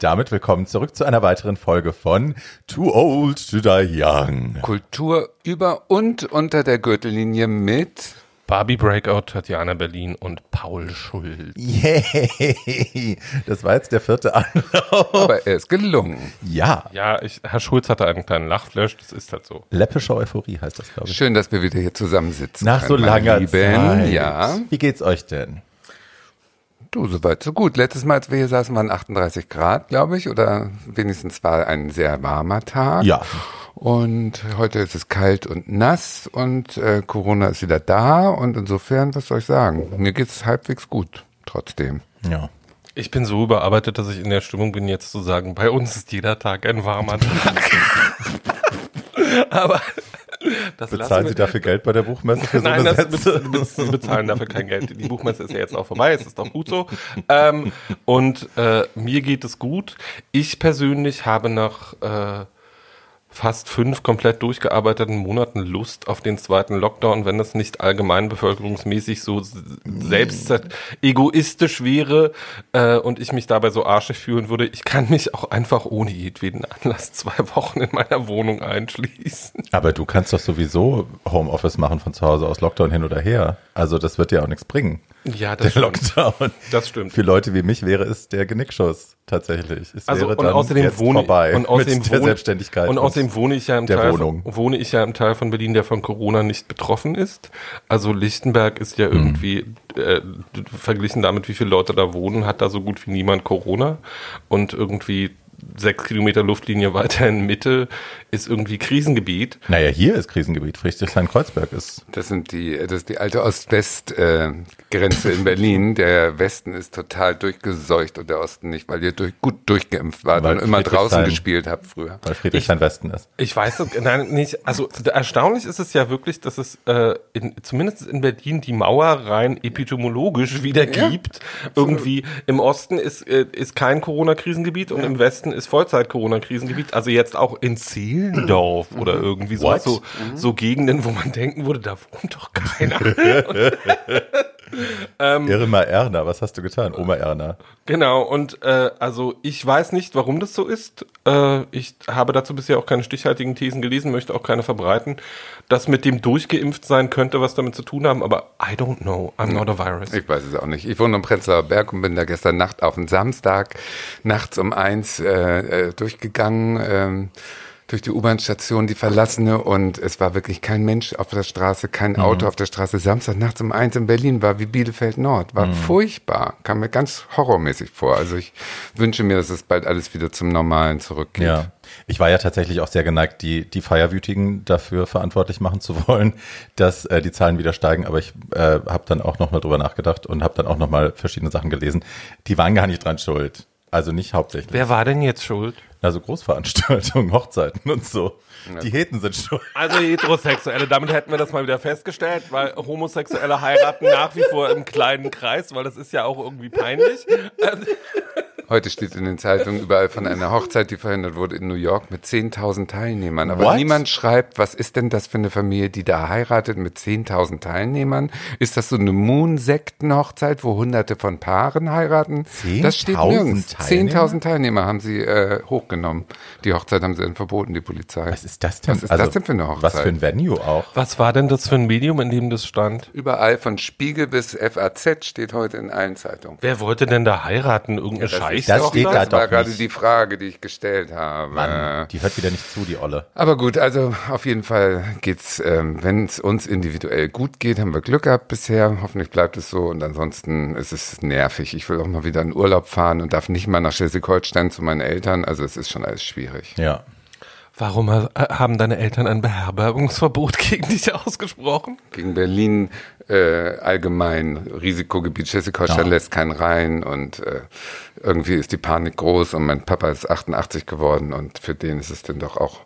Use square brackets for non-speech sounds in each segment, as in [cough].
Und damit willkommen zurück zu einer weiteren Folge von Too Old to Die Young. Kultur über und unter der Gürtellinie mit Barbie Breakout, Tatjana Berlin und Paul Schulz. Yay! Das war jetzt der vierte Anlauf. Aber er ist gelungen. Ja. Ja, ich, Herr Schulz hatte einen kleinen Lachflash, das ist halt so. Läppische Euphorie heißt das, glaube ich. Schön, dass wir wieder hier zusammensitzen. Nach so können, meine langer Lieben. Zeit. Ja. Wie geht's euch denn? Du, soweit, so gut. Letztes Mal, als wir hier saßen, waren 38 Grad, glaube ich, oder wenigstens war ein sehr warmer Tag. Ja. Und heute ist es kalt und nass und äh, Corona ist wieder da und insofern, was soll ich sagen? Mir geht's halbwegs gut, trotzdem. Ja. Ich bin so überarbeitet, dass ich in der Stimmung bin, jetzt zu sagen, bei uns ist jeder Tag ein warmer Tag. [laughs] Aber das Bezahlen Sie dafür Geld bei der Buchmesse für so [laughs] Nein, eine das Sätze? Sie bezahlen dafür kein Geld. Die Buchmesse ist ja jetzt auch vorbei, es ist doch gut so. Ähm, und äh, mir geht es gut. Ich persönlich habe nach äh, fast fünf komplett durchgearbeiteten Monaten Lust auf den zweiten Lockdown, wenn das nicht allgemein bevölkerungsmäßig so selbst egoistisch wäre äh, und ich mich dabei so arschig fühlen würde. Ich kann mich auch einfach ohne jedweden Anlass zwei Wochen in meiner Wohnung einschließen. Aber du kannst doch sowieso Homeoffice machen von zu Hause aus Lockdown hin oder her. Also das wird dir auch nichts bringen. Ja, das Der stimmt. Lockdown. Das stimmt. Für Leute wie mich wäre es der Genickschuss tatsächlich. Es Also wäre und dann außerdem jetzt wohne vorbei und außerdem mit der wohne, Selbstständigkeit und außerdem wohne ich ja im Teil Wohnung. Von, wohne ich ja im Teil von Berlin, der von Corona nicht betroffen ist. Also Lichtenberg ist ja Mhm. irgendwie äh, verglichen damit, wie viele Leute da wohnen, hat da so gut wie niemand Corona und irgendwie sechs Kilometer Luftlinie weiter in Mitte ist irgendwie Krisengebiet. Naja, hier ist Krisengebiet. Friedrichshain-Kreuzberg ist. Das sind die, das ist die alte Ost-West-Grenze in Berlin. Der Westen ist total durchgeseucht und der Osten nicht, weil ihr durch, gut durchgeimpft wart Weil und immer draußen gespielt habt früher. Weil Friedrichshain-Westen ist. Ich weiß es nein, nicht. Also erstaunlich ist es ja wirklich, dass es äh, in, zumindest in Berlin die Mauer rein epidemiologisch wieder gibt. Irgendwie im Osten ist, äh, ist kein Corona-Krisengebiet und im Westen ist Vollzeit-Corona-Krisengebiet. Also jetzt auch in Zehlendorf oder irgendwie so, so, so Gegenden, wo man denken würde, da wohnt doch keiner. [laughs] [laughs] Ähm, Irma Erna, was hast du getan? Oma Erna. Genau, und äh, also ich weiß nicht, warum das so ist. Äh, ich habe dazu bisher auch keine stichhaltigen Thesen gelesen, möchte auch keine verbreiten. Das mit dem durchgeimpft sein könnte was damit zu tun haben, aber I don't know. I'm not a virus. Ich weiß es auch nicht. Ich wohne am Prenzlauer Berg und bin da gestern Nacht auf den Samstag nachts um eins äh, äh, durchgegangen. Ähm, durch die U-Bahn-Station, die verlassene, und es war wirklich kein Mensch auf der Straße, kein Auto auf der Straße. Samstag nachts um eins in Berlin war wie Bielefeld Nord. War furchtbar. Kam mir ganz horrormäßig vor. Also ich wünsche mir, dass es bald alles wieder zum Normalen zurückgeht. Ja. Ich war ja tatsächlich auch sehr geneigt, die, die Feierwütigen dafür verantwortlich machen zu wollen, dass äh, die Zahlen wieder steigen. Aber ich äh, habe dann auch nochmal drüber nachgedacht und habe dann auch nochmal verschiedene Sachen gelesen. Die waren gar nicht dran schuld. Also nicht hauptsächlich. Wer war denn jetzt schuld? Also Großveranstaltungen, [laughs] Hochzeiten und so. Die Heten sind schuld. Also Heterosexuelle, damit hätten wir das mal wieder festgestellt, weil Homosexuelle heiraten nach wie vor im kleinen Kreis, weil das ist ja auch irgendwie peinlich. Ähm, [laughs] Heute steht in den Zeitungen überall von einer [laughs] Hochzeit, die verhindert wurde in New York mit 10.000 Teilnehmern. Aber What? niemand schreibt, was ist denn das für eine Familie, die da heiratet mit 10.000 Teilnehmern? Ist das so eine Moon-Sekten-Hochzeit, wo hunderte von Paaren heiraten? Das steht 10.000 nirgends. Teilnehmer? 10.000 Teilnehmer haben sie äh, hochgenommen. Die Hochzeit haben sie dann verboten, die Polizei. Was ist das denn? Was ist das denn für eine Hochzeit? Was für ein Venue auch? Was war denn das für ein Medium, in dem das stand? Überall von Spiegel bis FAZ steht heute in allen Zeitungen. Wer wollte denn da heiraten? Irgendeine Scheiß? das steht da das war doch gerade nicht. die Frage, die ich gestellt habe. Mann, die hört wieder nicht zu, die Olle. Aber gut, also auf jeden Fall geht's, ähm, wenn es uns individuell gut geht, haben wir Glück gehabt bisher. Hoffentlich bleibt es so und ansonsten ist es nervig. Ich will auch mal wieder in Urlaub fahren und darf nicht mal nach Schleswig-Holstein zu meinen Eltern. Also es ist schon alles schwierig. Ja. Warum ha- haben deine Eltern ein Beherbergungsverbot [laughs] gegen dich ausgesprochen? Gegen Berlin äh, allgemein Risikogebiet Schleswig-Holstein Ja. lässt keinen rein und äh, irgendwie ist die Panik groß und mein Papa ist 88 geworden und für den ist es dann doch auch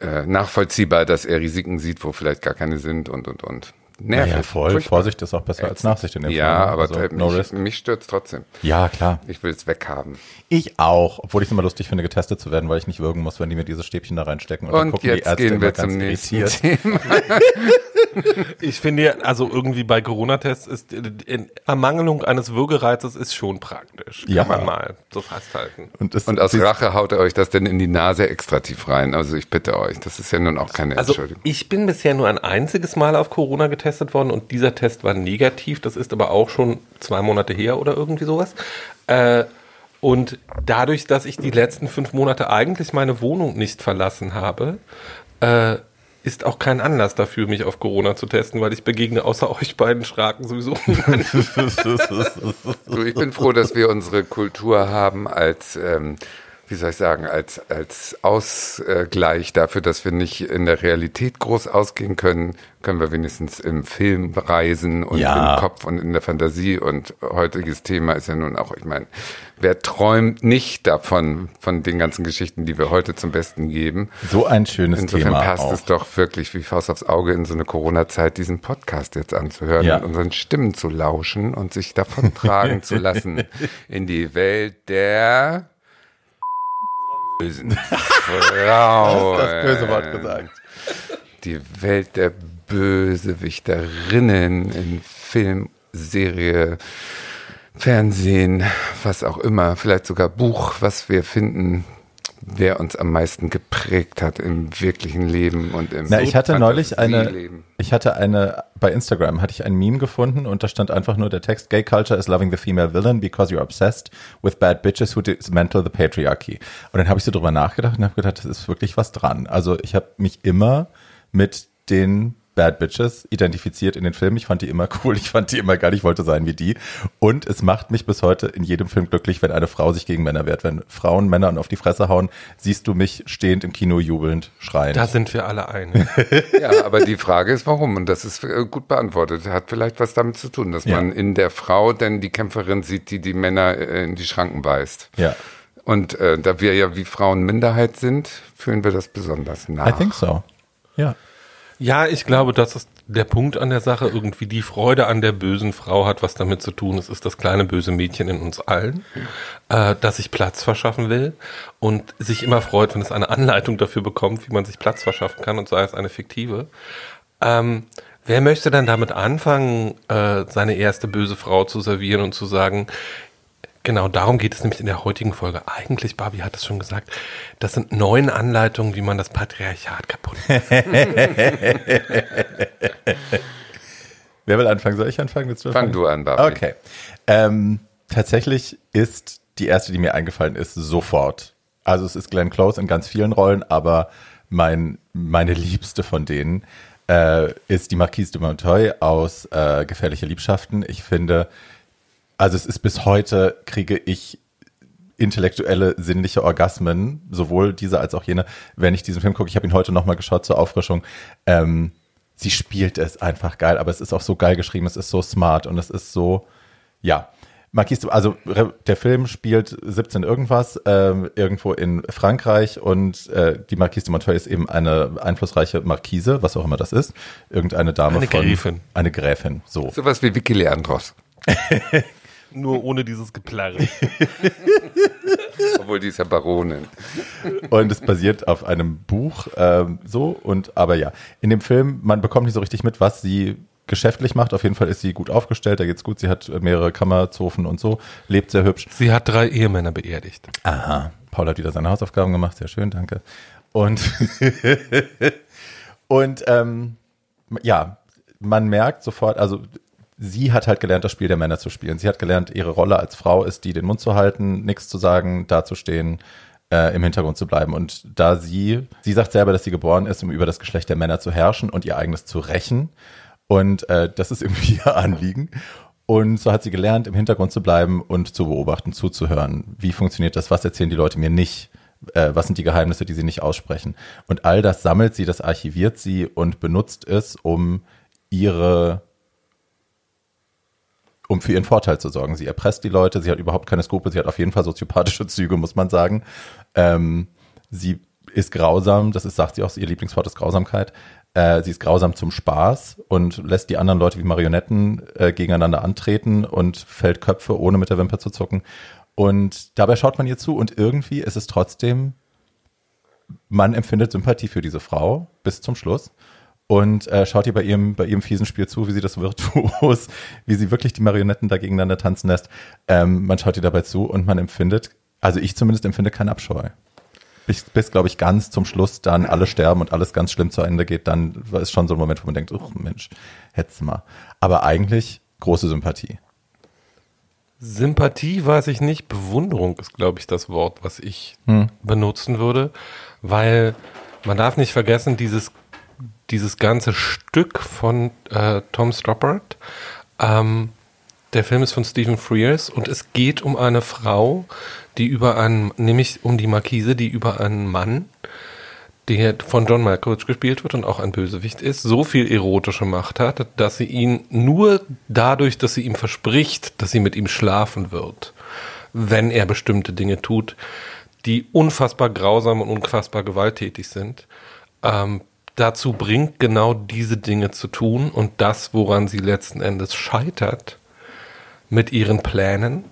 äh, nachvollziehbar, dass er Risiken sieht, wo vielleicht gar keine sind und und und. Nervig. Naja, voll. Furchtbar. Vorsicht ist auch besser als Nachsicht in dem Ja, Fall. ne? aber Also, halt no mich, mich stört trotzdem. Ja, klar. Ich will es weghaben. Ich auch, obwohl ich es immer lustig finde, getestet zu werden, weil ich nicht würgen muss, wenn die mir diese Stäbchen da reinstecken. Und, Und gucken die jetzt Ärzte gehen wir ganz zum nächsten irritiert. Thema. [laughs] [laughs] Ich finde, also irgendwie bei Corona-Tests ist in Ermangelung eines Würgereizes ist schon praktisch. Kann Ja. man mal so festhalten. Und, es, Und aus Rache haut er euch das denn in die Nase extra tief rein. Also ich bitte euch, das ist ja nun auch keine Also Entschuldigung. ich bin bisher nur ein einziges Mal auf Corona getestet worden und dieser Test war negativ. Das ist aber auch schon zwei Monate her oder irgendwie sowas. Äh, und dadurch, dass ich die letzten fünf Monate eigentlich meine Wohnung nicht verlassen habe, äh, ist auch kein Anlass dafür, mich auf Corona zu testen, weil ich begegne außer euch beiden Schraken sowieso niemanden. [laughs] Du, ich bin froh, dass wir unsere Kultur haben als, ähm, wie soll ich sagen, als, als Ausgleich dafür, dass wir nicht in der Realität groß ausgehen können, können wir wenigstens im Film reisen und Ja. im Kopf und in der Fantasie. Und heutiges Thema ist ja nun auch, ich meine, wer träumt nicht davon, von den ganzen Geschichten, die wir heute zum Besten geben? so ein schönes Insofern Thema passt auch. es doch wirklich wie Faust aufs Auge in so eine Corona-Zeit, diesen Podcast jetzt anzuhören Ja. und unseren Stimmen zu lauschen und sich davon tragen [laughs] zu lassen in die Welt der bösen [laughs] Frauen. das böse Wort gesagt. Die Welt der Bösewichterinnen in Film, Serie, Fernsehen, was auch immer, vielleicht sogar Buch, was wir finden, wer uns am meisten geprägt hat im wirklichen Leben und im Na, ich hatte neulich eine, ich hatte eine, bei Instagram hatte ich ein Meme gefunden und da stand einfach nur der Text, Gay culture is loving the female villain because you're obsessed with bad bitches who dismantle the patriarchy. Und dann habe ich so drüber nachgedacht und habe gedacht, das ist wirklich was dran. Also ich habe mich immer mit den Bad Bitches identifiziert in den Filmen. Ich fand die immer [laughs] cool, ich fand die immer geil, ich wollte sein wie die. Und es macht mich bis heute in jedem Film glücklich, wenn eine Frau sich gegen Männer wehrt. Wenn Frauen Männern auf die Fresse hauen, siehst du mich stehend im Kino jubelnd schreien. Da sind wir alle einig. [laughs] Ja, aber die Frage ist, warum? Und das ist äh, gut beantwortet. Hat vielleicht was damit zu tun, dass Ja. man in der Frau denn die Kämpferin sieht, die die Männer äh, in die Schranken weist. ja. Und äh, da wir ja wie Frauen Minderheit sind, fühlen wir das besonders nach. I think so. Ja. Ja, ich glaube, das ist der Punkt an der Sache. Irgendwie die Freude an der bösen Frau hat was damit zu tun. Es ist das kleine böse Mädchen in uns allen, äh, das sich Platz verschaffen will und sich immer freut, wenn es eine Anleitung dafür bekommt, wie man sich Platz verschaffen kann und sei es eine fiktive. Ähm, wer möchte dann damit anfangen, äh, seine erste böse Frau zu servieren und zu sagen, Genau, darum geht es nämlich in der heutigen Folge. Eigentlich, Barbie hat es schon gesagt, das sind neun Anleitungen, wie man das Patriarchat kaputt macht. [laughs] Wer will anfangen? Soll ich anfangen? Willst du Fang anfangen? du an, Barbie. Okay. Ähm, tatsächlich ist die erste, die mir eingefallen ist, sofort. Also es ist Glenn Close in ganz vielen Rollen, aber mein, meine liebste von denen äh, ist die Marquise de Montoya aus äh, Gefährliche Liebschaften. Ich finde, also es ist bis heute, kriege ich intellektuelle, sinnliche Orgasmen, sowohl diese als auch jene, wenn ich diesen Film gucke. Ich habe ihn heute nochmal geschaut zur Auffrischung. Ähm, sie spielt es einfach geil, aber es ist auch so geil geschrieben, es ist so smart und es ist so, ja. Marquise, also der Film spielt 17 irgendwas ähm, irgendwo in Frankreich und äh, die Marquise de Montoya ist eben eine einflussreiche Marquise, was auch immer das ist, irgendeine Dame Eine von Gräfin. eine Gräfin, so. Sowas wie Vicky Leandros. [laughs] Nur ohne dieses Geplärre. Obwohl die ist ja Baronin. Und es basiert auf einem Buch, ähm, so und aber ja, in dem Film, man bekommt nicht so richtig mit, was sie geschäftlich macht. Auf jeden Fall ist sie gut aufgestellt, da geht's gut. Sie hat mehrere Kammerzofen und so, lebt sehr hübsch. Sie hat drei Ehemänner beerdigt. Aha, Paul hat wieder seine Hausaufgaben gemacht, sehr schön, danke. Und [laughs] und ähm, ja, man merkt sofort, also sie hat halt gelernt, das Spiel der Männer zu spielen. Sie hat gelernt, ihre Rolle als Frau ist die, den Mund zu halten, nichts zu sagen, dazustehen, äh, im Hintergrund zu bleiben. Und da sie, sie sagt selber, dass sie geboren ist, um über das Geschlecht der Männer zu herrschen und ihr eigenes zu rächen. Und äh, das ist [laughs] irgendwie ihr Anliegen. Und so hat sie gelernt, im Hintergrund zu bleiben und zu beobachten, zuzuhören. Wie funktioniert das? Was erzählen die Leute mir nicht? Äh, was sind die Geheimnisse, die sie nicht aussprechen? Und all das sammelt sie, das archiviert sie und benutzt es, um ihre um für ihren Vorteil zu sorgen. Sie erpresst die Leute, sie hat überhaupt keine Skrupel, sie hat auf jeden Fall soziopathische Züge, muss man sagen. Ähm, sie ist grausam, das ist, sagt sie auch, ihr Lieblingswort ist Grausamkeit. Äh, sie ist grausam zum Spaß und lässt die anderen Leute wie Marionetten äh, gegeneinander antreten und fällt Köpfe, ohne mit der Wimper zu zucken. Und dabei schaut man ihr zu und irgendwie ist es trotzdem, man empfindet Sympathie für diese Frau bis zum Schluss. Und äh, schaut ihr bei ihrem, bei ihrem fiesen Spiel zu, wie sie das virtuos, [laughs] wie sie wirklich die Marionetten da gegeneinander tanzen lässt. Ähm, man schaut ihr dabei zu und man empfindet, also ich zumindest empfinde keinen Abscheu. Bis, bis glaube ich, ganz zum Schluss dann alle sterben und alles ganz schlimm zu Ende geht, dann ist schon so ein Moment, wo man denkt, oh Mensch, hätt's mal. Aber eigentlich große Sympathie. Sympathie weiß ich nicht, Bewunderung ist, glaube ich, das Wort, was ich hm. benutzen würde, weil man darf nicht vergessen, dieses dieses ganze Stück von äh, Tom Stoppard. Ähm, der Film ist von Stephen Frears und es geht um eine Frau, die über einen, nämlich um die Markise, die über einen Mann, der von John Malkovich gespielt wird und auch ein Bösewicht ist, so viel erotische Macht hat, dass sie ihn nur dadurch, dass sie ihm verspricht, dass sie mit ihm schlafen wird, wenn er bestimmte Dinge tut, die unfassbar grausam und unfassbar gewalttätig sind, ähm, dazu bringt, genau diese Dinge zu tun und das, woran sie letzten Endes scheitert mit ihren Plänen,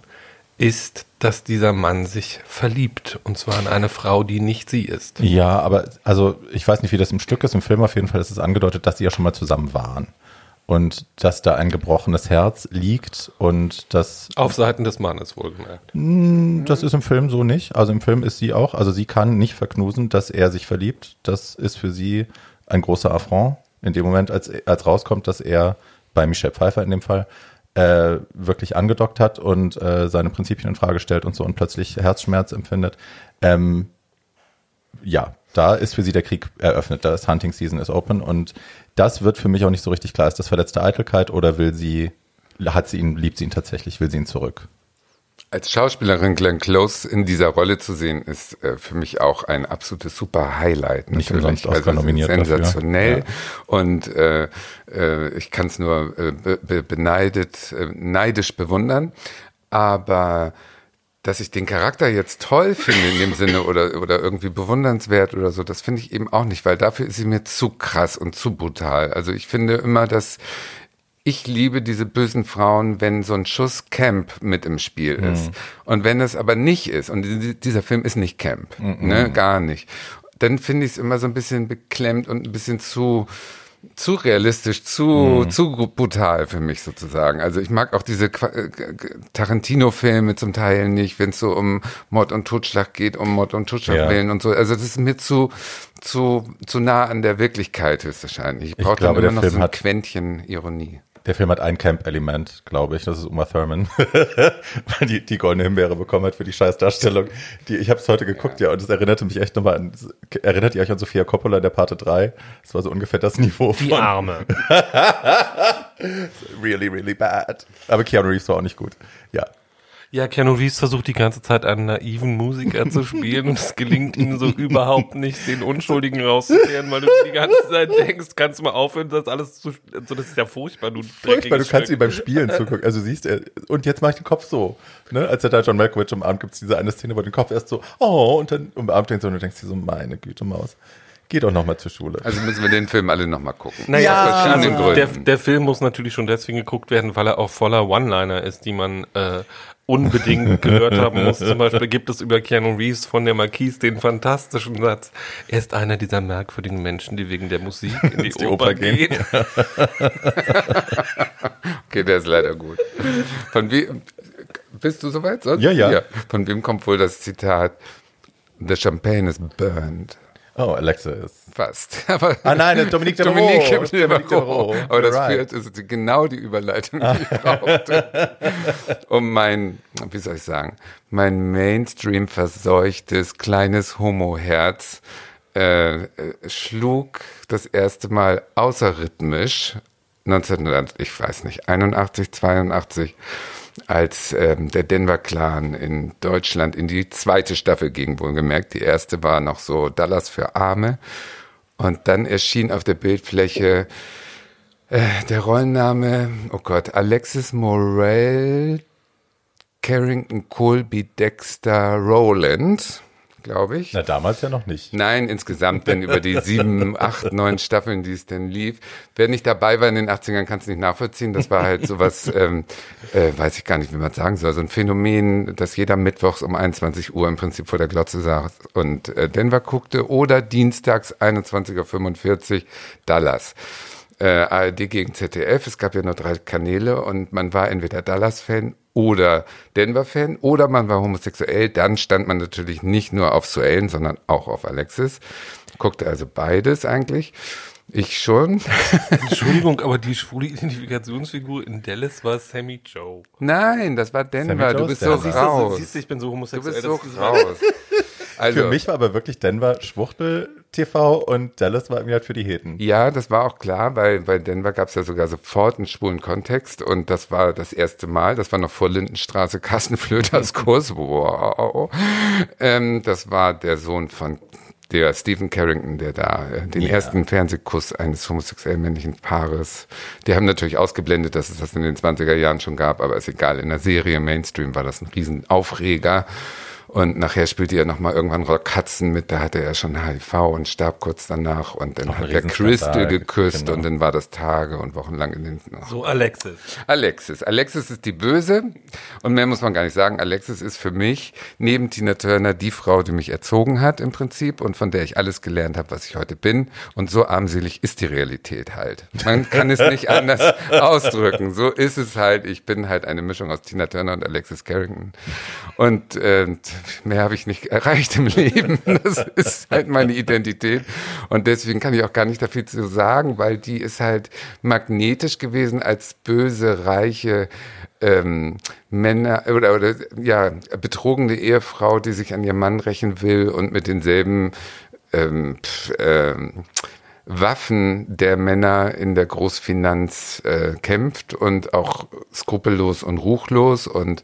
ist, dass dieser Mann sich verliebt und zwar in eine Frau, die nicht sie ist. Ja, aber also ich weiß nicht, wie das im Stück ist. Im Film auf jeden Fall ist es angedeutet, dass sie ja schon mal zusammen waren und dass da ein gebrochenes Herz liegt und das auf Seiten des Mannes wohlgemerkt. Hm, das ist im Film so nicht. Also im Film ist sie auch, also sie kann nicht verknusen, dass er sich verliebt. Das ist für sie ein großer Affront in dem Moment, als, als rauskommt, dass er bei Michelle Pfeiffer in dem Fall äh, wirklich angedockt hat und äh, seine Prinzipien in Frage stellt und so und plötzlich Herzschmerz empfindet. Ähm, ja, da ist für sie der Krieg eröffnet. Da ist Hunting Season is open und das wird für mich auch nicht so richtig klar. Ist das verletzte Eitelkeit oder will sie, hat sie ihn, liebt sie ihn tatsächlich, will sie ihn zurück? Als Schauspielerin Glenn Close in dieser Rolle zu sehen, ist äh, für mich auch ein absolutes super Highlight. Nicht umsonst Oscar also nominiert Sensationell. Ja. Und äh, äh, ich kann es nur äh, be beneidet, äh, neidisch bewundern. Aber dass ich den Charakter jetzt toll finde in dem Sinne oder, oder irgendwie bewundernswert oder so, das finde ich eben auch nicht, weil dafür ist sie mir zu krass und zu brutal. Also ich finde immer, dass ich liebe diese bösen Frauen, wenn so ein Schuss Camp mit im Spiel mhm. ist. Und wenn es aber nicht ist, und dieser Film ist nicht Camp, mhm. ne, gar nicht, dann finde ich es immer so ein bisschen beklemmt und ein bisschen zu, zu realistisch, zu, mhm. zu brutal für mich sozusagen. Also ich mag auch diese äh, Tarantino-Filme zum Teil nicht, wenn es so um Mord und Totschlag geht, um Mord und Totschlag ja. willen und so. Also das ist mir zu, zu, zu nah an der Wirklichkeit höchstwahrscheinlich. Ich brauche dann immer noch so ein Quäntchen Ironie. Der Film hat ein Camp-Element, glaube ich. Das ist Uma Thurman, [laughs] weil die die goldene Himbeere bekommen hat für die Scheißdarstellung. Die, ich habe es heute geguckt, ja. und es erinnerte mich echt nochmal an. Erinnert ihr euch an Sophia Coppola in der Parte 3? Das war so ungefähr das Niveau von. Die Arme. [laughs] really, really bad. Aber Keanu Reeves war auch nicht gut. Ja. Ja, Keanu Reeves versucht die ganze Zeit einen naiven Musiker zu spielen und es gelingt ihm so überhaupt nicht, den Unschuldigen rauszukehren, weil du die ganze Zeit denkst, kannst du mal aufhören, das alles zu, so, das ist ja furchtbar, du Furchtbar, du kannst ihm beim Spielen zugucken, also siehst er, und jetzt mach ich den Kopf so, ne, als er da John Malkovich umarmt, gibt's diese eine Szene, wo den Kopf erst so, oh, und dann umarmt den so und du denkst dir so, meine Güte, Maus. Geh doch nochmal zur Schule. Also müssen wir den Film alle nochmal gucken. Naja, also der, der Film muss natürlich schon deswegen geguckt werden, weil er auch voller One-Liner ist, die man äh, unbedingt [laughs] gehört haben muss. Zum Beispiel gibt es über Keanu Reeves von der Marquise den fantastischen Satz. Er ist einer dieser merkwürdigen Menschen, die wegen der Musik in die, die Oper, Oper gehen. [laughs] okay, der ist leider gut. Von wie, bist du soweit? Sonst? Ja, ja, ja. Von wem kommt wohl das Zitat? The champagne is burned. Oh, Alexa ist. Fast. [laughs] Aber ah nein, Dominique de Dominique, Dominique de Aber das right. führt, ist genau die Überleitung, die ich brauchte. [laughs] um mein, wie soll ich sagen, mein Mainstream verseuchtes kleines Homo-Herz äh, äh schlug das erste Mal außerrhythmisch 1900, ich weiß nicht, 81, 82 als ähm, der Denver Clan in Deutschland in die zweite Staffel ging, wohlgemerkt. Die erste war noch so Dallas für Arme. Und dann erschien auf der Bildfläche äh, der Rollenname, oh Gott, Alexis Morel Carrington Colby Dexter Rowland glaube ich. Na, damals ja noch nicht. Nein, insgesamt, denn über die sieben, [laughs] acht, neun Staffeln, die es denn lief. Wer nicht dabei war in den 80ern, kann es nicht nachvollziehen. Das war halt sowas, [laughs] ähm, äh, weiß ich gar nicht, wie man sagen soll, so ein Phänomen, dass jeder mittwochs um 21 Uhr im Prinzip vor der Glotze saß und äh, Denver guckte oder dienstags 21.45 Uhr Dallas äh, ARD gegen ZDF. Es gab ja nur drei Kanäle und man war entweder Dallas-Fan oder Denver-Fan oder man war homosexuell. Dann stand man natürlich nicht nur auf Suellen, sondern auch auf Alexis. Guckte also beides eigentlich. Ich schon. [laughs] Entschuldigung, aber die schwule Identifikationsfigur in Dallas war Sammy Joe. Nein, das war Denver. Du ist bist so raus. Siehst du, ich bin so Du homosexuell. bist so raus. Also, Für mich war aber wirklich Denver Schwuchtel TV und Dallas war irgendwie halt für die Heten. Ja, das war auch klar, weil bei Denver gab es ja sogar sofort einen schwulen Kontext und das war das erste Mal, das war noch vor Lindenstraße, Kassenflöters Kurs, wow. Ähm, das war der Sohn von der Stephen Carrington, der da äh, den Ja. ersten Fernsehkuss eines homosexuellen männlichen Paares, die haben natürlich ausgeblendet, dass es das in den 20er Jahren schon gab, aber ist egal, in der Serie Mainstream war das ein Riesenaufreger. Und nachher spielte er nochmal irgendwann Rock Hudson mit, da hatte er schon HIV und starb kurz danach. Und dann Auch hat er Crystal geküsst genau. und dann war das Tage und wochenlang in den. Oh. So Alexis. Alexis. Alexis ist die Böse und mehr muss man gar nicht sagen. Alexis ist für mich neben Tina Turner die Frau, die mich erzogen hat im Prinzip und von der ich alles gelernt habe, was ich heute bin. Und so armselig ist die Realität halt. Man kann es nicht anders ausdrücken. So ist es halt. Ich bin halt eine Mischung aus Tina Turner und Alexis Carrington. Und äh, mehr habe ich nicht erreicht im Leben. [laughs] Das ist halt meine Identität. Und deswegen kann ich auch gar nicht da viel zu sagen, weil die ist halt magnetisch gewesen als böse, reiche ähm, Männer oder, oder ja, betrogene Ehefrau, die sich an ihren Mann rächen will und mit denselben ähm, pf, ähm, Waffen der Männer in der Großfinanz äh, kämpft und auch skrupellos und ruchlos und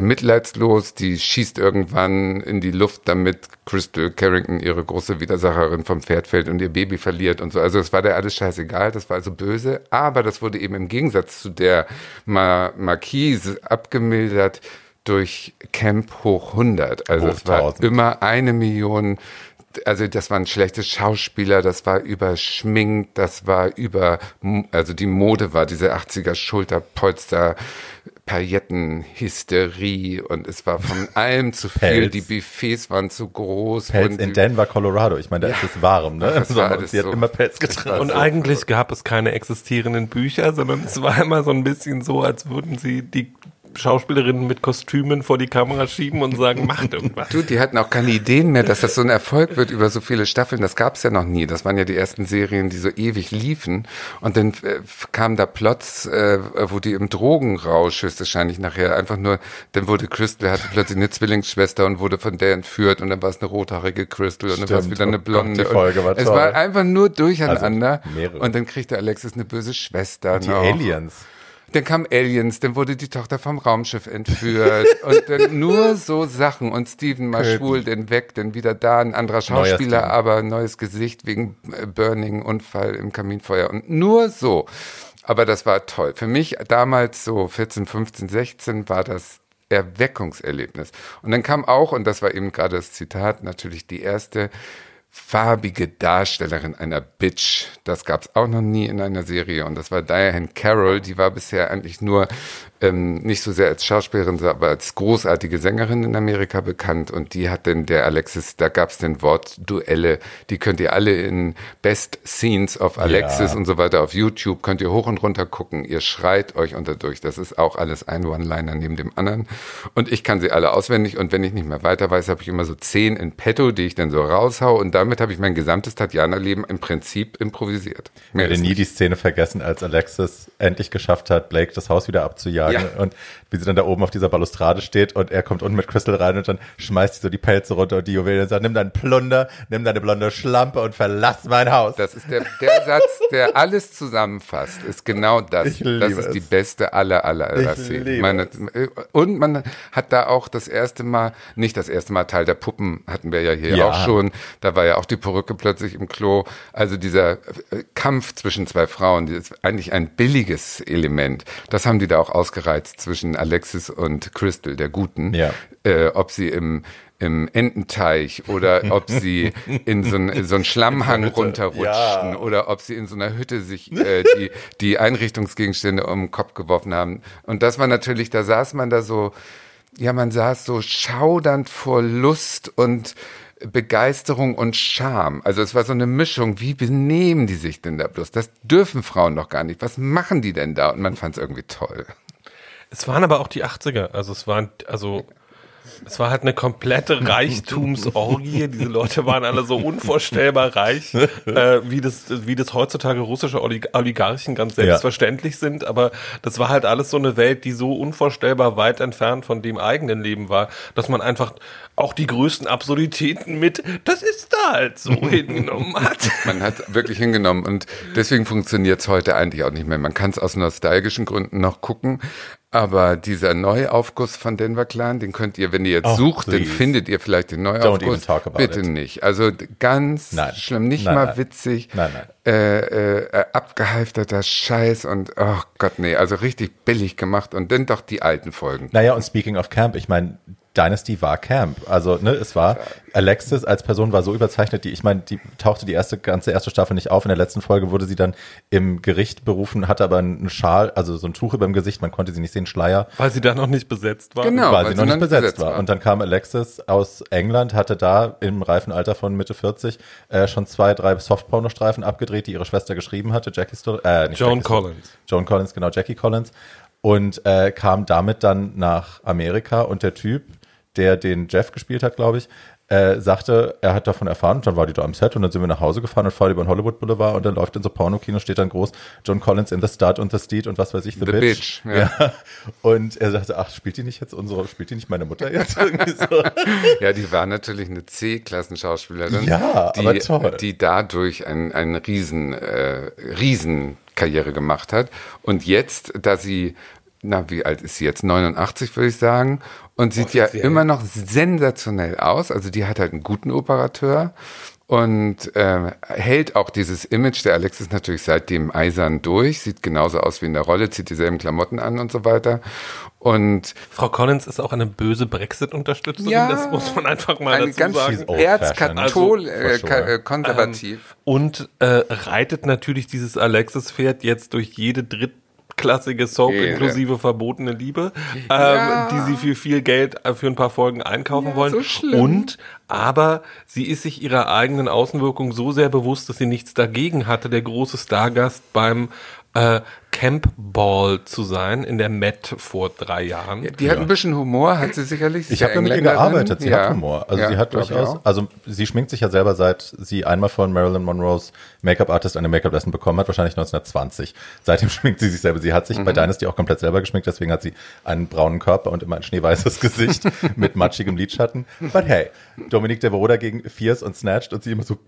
mitleidslos, die schießt irgendwann in die Luft, damit Crystal Carrington ihre große Widersacherin vom Pferd fällt und ihr Baby verliert und so. Also es war der alles scheißegal, das war also böse, aber das wurde eben im Gegensatz zu der Ma Marquise abgemildert durch Camp hoch 100. Also Hoch es war 1000. immer eine Million also das waren schlechte Schauspieler, das war überschminkt, das war über, also die Mode war diese 80er Schulterpolster, Paillettenhysterie und es war von [laughs] allem zu viel, Pelz. die Buffets waren zu groß. Pelz und in Denver, Colorado. Ich meine, da ist es warm, ne? das [laughs] war alles Sie hat so- immer Pelz getragen. Und so- eigentlich gab es keine existierenden Bücher, sondern es war immer so ein bisschen so, als würden sie die Schauspielerinnen mit Kostümen vor die Kamera schieben und sagen, macht irgendwas. Du, die hatten auch keine Ideen mehr, dass das so ein Erfolg wird über so viele Staffeln. Das gab es ja noch nie. Das waren ja die ersten Serien, die so ewig liefen. Und dann äh, kamen da Plots, äh, wo die im Drogenrausch höchstwahrscheinlich nachher einfach nur, dann wurde Crystal, hatte plötzlich eine Zwillingsschwester und wurde von der entführt und dann war es eine rothaarige Crystal und dann war es Stimmt. wieder eine Oh Gott, blonde. die Folge war Und es war einfach nur durcheinander. Also mehrere. und dann kriegte Alexis eine böse Schwester. die noch. Aliens. Dann kam Aliens, dann wurde die Tochter vom Raumschiff entführt [laughs] und dann nur so Sachen und Steven mal Köthen. schwul, dann weg, dann wieder da, ein anderer Schauspieler, Steven. aber neues Gesicht wegen äh, Burning, Unfall im Kaminfeuer und nur so. Aber das war toll. Für mich damals so 14, 15, 16 war das Erweckungserlebnis. Und dann kam auch, und das war eben gerade das Zitat, natürlich die erste farbige Darstellerin einer Bitch. Das gab es auch noch nie in einer Serie. Und das war Diane Carroll. Die war bisher eigentlich nur ähm, nicht so sehr als Schauspielerin, aber als großartige Sängerin in Amerika bekannt. Und die hat denn der Alexis, da gab es den Wort Duelle. Die könnt ihr alle in Best Scenes of Alexis Ja. und so weiter auf YouTube, könnt ihr hoch und runter gucken. Ihr schreit euch unter durch. Das ist auch alles ein One-Liner neben dem anderen. Und ich kann sie alle auswendig. Und wenn ich nicht mehr weiter weiß, habe ich immer so zehn in petto, die ich dann so raushau. Und damit habe ich mein gesamtes Tatjana-Leben im Prinzip improvisiert. Ich werde nie die Szene vergessen, als Alexis endlich geschafft hat, Blake das Haus wieder abzujagen Ja. und wie sie dann da oben auf dieser Balustrade steht und er kommt unten mit Crystal rein und dann schmeißt sie so die Pelze runter und die Juwelen und sagt, nimm deinen Plunder, nimm deine blonde Schlampe und verlass mein Haus. Das ist der, der Satz, der [laughs] alles zusammenfasst, ist genau das. Ich liebe das ist es. die beste aller aller aller Szenen. und man hat da auch das erste Mal, nicht das erste Mal, Teil der Puppen hatten wir ja hier Ja. auch schon. Da war ja ja auch die Perücke plötzlich im Klo. Also dieser äh, Kampf zwischen zwei Frauen, das ist eigentlich ein billiges Element. Das haben die da auch ausgereizt zwischen Alexis und Crystal, der Guten. Ja. Äh, ob sie im im Ententeich oder ob [laughs] sie in so, ein, so einen Schlammhang runterrutschten Ja. oder ob sie in so einer Hütte sich äh, die, die Einrichtungsgegenstände um den Kopf geworfen haben. Und das war natürlich, da saß man da so, ja, man saß so schaudernd vor Lust und Begeisterung und Scham. Also es war so eine Mischung. Wie benehmen die sich denn da bloß? Das dürfen Frauen doch gar nicht. Was machen die denn da? Und man fand es irgendwie toll. Es waren aber auch die 80er. Also es waren, also es war halt eine komplette Reichtumsorgie. [laughs] Diese Leute waren alle so unvorstellbar reich, äh, wie das, wie das heutzutage russische Olig Oligarchen ganz selbstverständlich sind. Aber das war halt alles so eine Welt, die so unvorstellbar weit entfernt von dem eigenen Leben war, dass man einfach auch die größten Absurditäten mit, das ist da halt so [laughs] hingenommen hat. Man hat wirklich hingenommen und deswegen funktioniert es heute eigentlich auch nicht mehr. Man kann es aus nostalgischen Gründen noch gucken, aber dieser Neuaufguss von Denver Clan, den könnt ihr, wenn ihr jetzt Oh, sucht, please. findet ihr vielleicht den even Neuaufguss. talk about Bitte it. nicht. Also ganz Nein. schlimm, nicht Nein, mal nein. witzig. Nein, nein. Äh, äh, äh, abgehalfterter Scheiß und oh Gott, nee, also richtig billig gemacht und dann doch die alten Folgen. Naja, und speaking of Camp, ich meine, Dynasty war Camp. Also, ne, es war, Alexis als Person war so überzeichnet, die, ich meine, die tauchte die erste, ganze erste Staffel nicht auf. In der letzten Folge wurde sie dann im Gericht berufen, hatte aber einen Schal, also so ein Tuch über dem Gesicht, man konnte sie nicht sehen, Schleier. Weil sie da noch nicht besetzt war. Genau. weil weil sie noch nicht besetzt war. Und dann kam Alexis aus England, hatte da im reifen Alter von Mitte 40 äh, schon zwei, drei Softporno-Streifen abgedreht, die ihre Schwester geschrieben hatte, Jackie Still, äh, nicht Joan Jackie Still- Collins. Joan Collins, genau, Jackie Collins. Und äh, kam damit dann nach Amerika und der Typ, der den Jeff gespielt hat, glaube ich, äh, sagte, er hat davon erfahren und dann war die da am Set und dann sind wir nach Hause gefahren und fahren über den Hollywood Boulevard und dann läuft in so Pornokinos, steht dann groß John Collins in The Stud und The Steed und was weiß ich, The, The Bitch. Bitch, ja. Und er sagte, ach, spielt die nicht jetzt unsere, spielt die nicht meine Mutter jetzt? [laughs] Irgendwie so. Ja, die war natürlich eine C-Klassenschauspielerin. Ja, die, aber toll. Die dadurch ein, ein Riesen, äh, Riesenkarriere gemacht hat. Und jetzt, da sie, na, wie alt ist sie jetzt? 89, würde ich sagen. Und sieht ja immer noch sensationell aus. Also die hat halt einen guten Operateur und äh, hält auch dieses Image der Alexis natürlich seitdem eisern durch. Sieht genauso aus wie in der Rolle, zieht dieselben Klamotten an und so weiter. Und Frau Collins ist auch eine böse Brexit-Unterstützerin, Ja, das muss man einfach mal dazu ganz sagen. old erzkathol, äh, Also, sure. äh, konservativ. Und äh, reitet natürlich dieses Alexis-Pferd jetzt durch jede drittklassige Soap Ja. inklusive verbotene Liebe, Ja. ähm, die sie für viel Geld äh, für ein paar Folgen einkaufen Ja, wollen. so. Und aber sie ist sich ihrer eigenen Außenwirkung so sehr bewusst, dass sie nichts dagegen hatte, der große Stargast beim äh, Camp Ball zu sein in der Met vor drei Jahren. Die hat ein bisschen Humor, hat sie sicherlich. Sie Ich habe ja mit ihr gearbeitet, sie ja. hat Humor. Also Ja, sie hat durchaus, auch. also sie schminkt sich ja selber seit sie einmal von Marilyn Monroes Make-up-Artist eine Make-up-Lesson bekommen hat, wahrscheinlich 1920. Seitdem [laughs] schminkt sie sich selber. Sie hat sich Mhm. bei Dynasty auch komplett selber geschminkt, deswegen hat sie einen braunen Körper und immer ein schneeweißes [laughs] Gesicht mit matschigem Lidschatten. But hey, Dominique Devereaux dagegen fierce und snatched und sie immer so,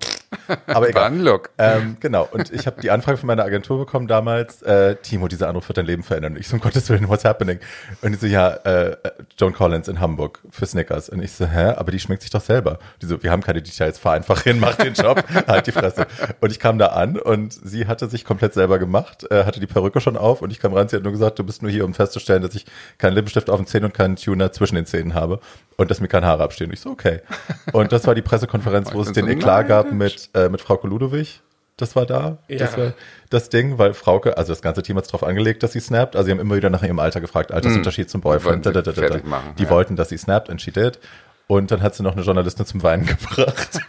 aber [laughs] egal. Ähm, genau, und ich habe die Anfrage von meiner Agentur bekommen damals, äh, Timo, dieser Anruf wird dein Leben verändern. Und ich so, um Gottes Willen, what's happening? Und die so, ja, äh, Joan Collins in Hamburg für Snickers. Und ich so, hä, aber die schminkt sich doch selber. Die so, wir haben keine Details, fahr einfach hin, mach den Job, [laughs] halt die Fresse. Und ich kam da an und sie hatte sich komplett selber gemacht, äh, hatte die Perücke schon auf und ich kam ran, sie hat nur gesagt, du bist nur hier, um festzustellen, dass ich keinen Lippenstift auf den Zähnen und keinen Tuner zwischen den Zähnen habe und dass mir keine Haare abstehen. Und ich so, okay. Und das war die Pressekonferenz, [laughs] wo es den so Eklat gab mit, äh, mit Frau Ludowig. Das war da. Das Ja. war das Ding, weil Frauke, also das ganze Team hat es darauf angelegt, dass sie snappt. Also sie haben immer wieder nach ihrem Alter gefragt, Altersunterschied zum Boyfriend. Da, da, da, da. machen, Die ja. wollten, dass sie snappt and she did. Und dann hat sie noch eine Journalistin zum Weinen [laughs] gebracht.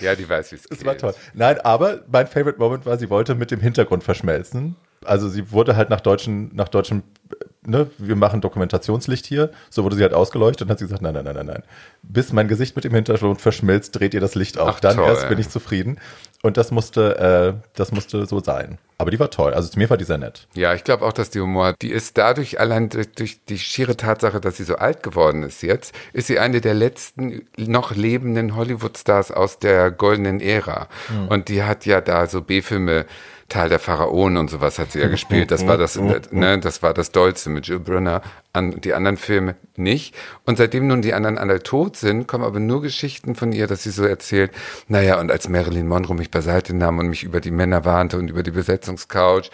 Ja, die weiß, wie es geht. Das war toll. Nein, aber mein Favorite Moment war, sie wollte mit dem Hintergrund verschmelzen. Also sie wurde halt nach deutschen, nach deutschem, ne, wir machen Dokumentationslicht hier. So wurde sie halt ausgeleuchtet und hat sie gesagt, nein, nein, nein, nein, nein. Bis mein Gesicht mit dem Hintergrund verschmilzt, dreht ihr das Licht auf. Ach, Dann toll. erst bin ich zufrieden. Und das musste, äh, das musste so sein. Aber die war toll. Also zu mir war die sehr nett. Ja, ich glaube auch, dass die Humor, die ist dadurch allein durch, durch die schiere Tatsache, dass sie so alt geworden ist jetzt, ist sie eine der letzten noch lebenden Hollywood-Stars aus der goldenen Ära. Und die hat ja da so B-Filme, Tal der Pharaonen und sowas hat sie ja gespielt. Das war das, [laughs] ne, das war das Dollste mit Jill Brunner. An, die anderen Filme nicht. Und seitdem nun die anderen alle tot sind, kommen aber nur Geschichten von ihr, dass sie so erzählt, naja, und als Marilyn Monroe mich beiseite nahm und mich über die Männer warnte und über die Besetzungscouch,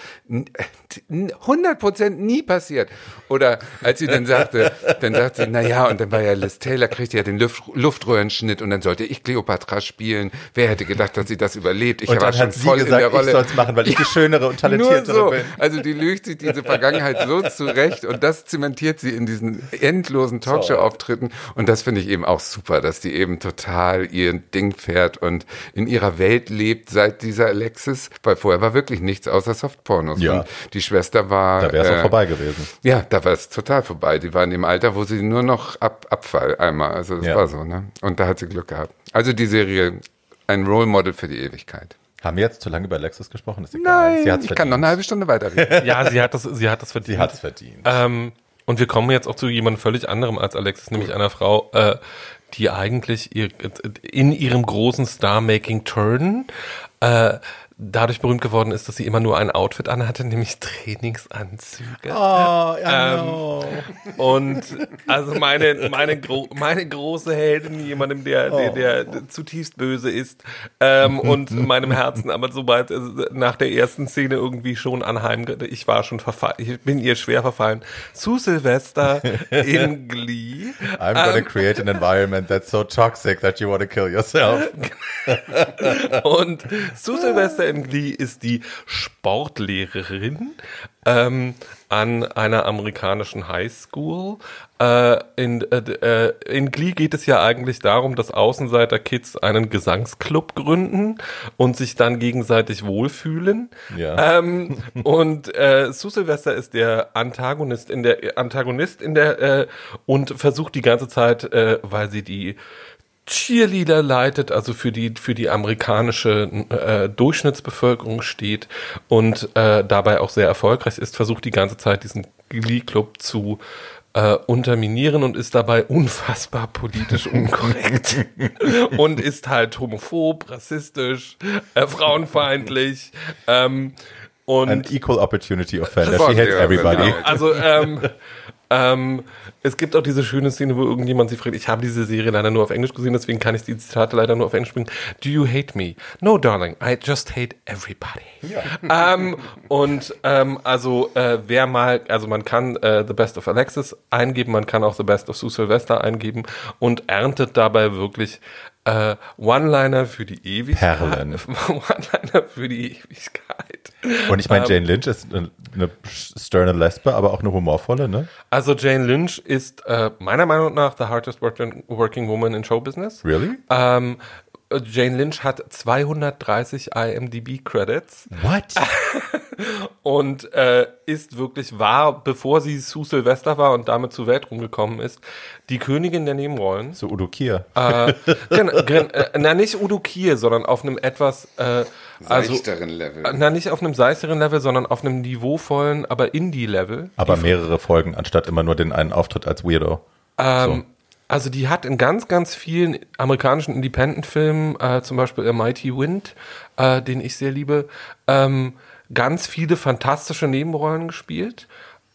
100 Prozent nie passiert. Oder als sie dann sagte, dann sagte sie, naja, und dann war ja Liz Taylor, kriegte ja den Luft, Luftröhrenschnitt und dann sollte ich Cleopatra spielen. Wer hätte gedacht, dass sie das überlebt? Ich und war schon voll gesagt, in der Rolle. Ich soll's machen, weil ich die [laughs] schönere und talentiertere so. bin. Also die lügt sich diese Vergangenheit so zurecht und das zementiert sie in diesen endlosen Talkshow-Auftritten und das finde ich eben auch super, dass die eben total ihr Ding fährt und in ihrer Welt lebt seit dieser Alexis, weil vorher war wirklich nichts außer Softpornos. Ja. Und die Schwester war. Da wäre es äh, auch vorbei gewesen. Ja, da war es total vorbei. Die war in dem Alter, wo sie nur noch ab, Abfall einmal. Also das ja. war so, ne? Und da hat sie Glück gehabt. Also die Serie, ein Role Model für die Ewigkeit. Haben wir jetzt zu lange über Alexis gesprochen? Nein, ich kann noch eine halbe Stunde weiterreden. ja, sie hat das, sie hat das verdient. Sie hat es verdient. Ähm, und wir kommen jetzt auch zu jemandem völlig anderem als Alexis, nämlich einer Frau, äh, die eigentlich ihr, in ihrem großen Star-Making-Turn äh, dadurch berühmt geworden ist, dass sie immer nur ein Outfit anhatte, nämlich Trainingsanzüge. Oh, ähm, und also meine, meine, gro meine große Heldin, jemandem, der, der, der, der oh. zutiefst böse ist ähm, [laughs] und meinem Herzen, aber sobald äh, nach der ersten Szene irgendwie schon anheim, ich war schon verfallen, ich bin ihr schwer verfallen, zu Silvester in [laughs] Glee. I'm gonna ähm, create an environment that's so toxic that you want to kill yourself. [laughs] und zu Silvester in Glee ist die Sportlehrerin ähm, an einer amerikanischen Highschool. Äh, in, äh, äh, in Glee geht es ja eigentlich darum, dass Außenseiter-Kids einen Gesangsclub gründen und sich dann gegenseitig wohlfühlen. Ja. Ähm, und äh, Sue Sylvester ist der Antagonist in der Antagonist in der äh, und versucht die ganze Zeit, äh, weil sie die Cheerleader leitet, also für die für die amerikanische äh, Durchschnittsbevölkerung steht und äh, dabei auch sehr erfolgreich ist, versucht die ganze Zeit diesen Glee Club zu äh, unterminieren und ist dabei [laughs] unfassbar politisch unkorrekt [laughs] und ist halt homophob, rassistisch, äh, frauenfeindlich. Ähm, und An equal opportunity offender. She hates everybody. Genau. Also ähm, [laughs] ähm, es gibt auch diese schöne Szene, wo irgendjemand sie fragt, ich habe diese Serie leider nur auf Englisch gesehen, deswegen kann ich die Zitate leider nur auf Englisch bringen. Do you hate me? No, darling, I just hate everybody. Ja. Ähm, und ähm, also äh, wer mal, also man kann äh, The Best of Alexis eingeben, man kann auch The Best of Sue Sylvester eingeben und erntet dabei wirklich äh, One-Liner für die Ewigkeit. Perlen. [laughs] One-Liner für die Ewigkeit. Und ich meine, ähm, Jane Lynch ist eine, eine sterne Lesbe, aber auch eine humorvolle, ne? Also Jane Lynch ist äh, meiner Meinung nach the hardest working woman in Show Business. Really? Ähm, Jane Lynch hat 230 IMDb Credits. What? [laughs] und äh, ist wirklich war, bevor sie Sue Sylvester war und damit zur Welt rumgekommen ist, die Königin der Nebenrollen. So Udo Kier. Äh, gen, gen, äh, na nicht Udo Kier, sondern auf einem etwas äh, also, seichteren Level. Na nicht auf einem seichteren Level, sondern auf einem niveauvollen, aber Indie-Level. Aber mehrere Folgen anstatt immer nur den einen Auftritt als Weirdo. Ähm, so. Also die hat in ganz, ganz vielen amerikanischen Independent-Filmen, äh, zum Beispiel A Mighty Wind, äh, den ich sehr liebe, ähm, ganz viele fantastische Nebenrollen gespielt.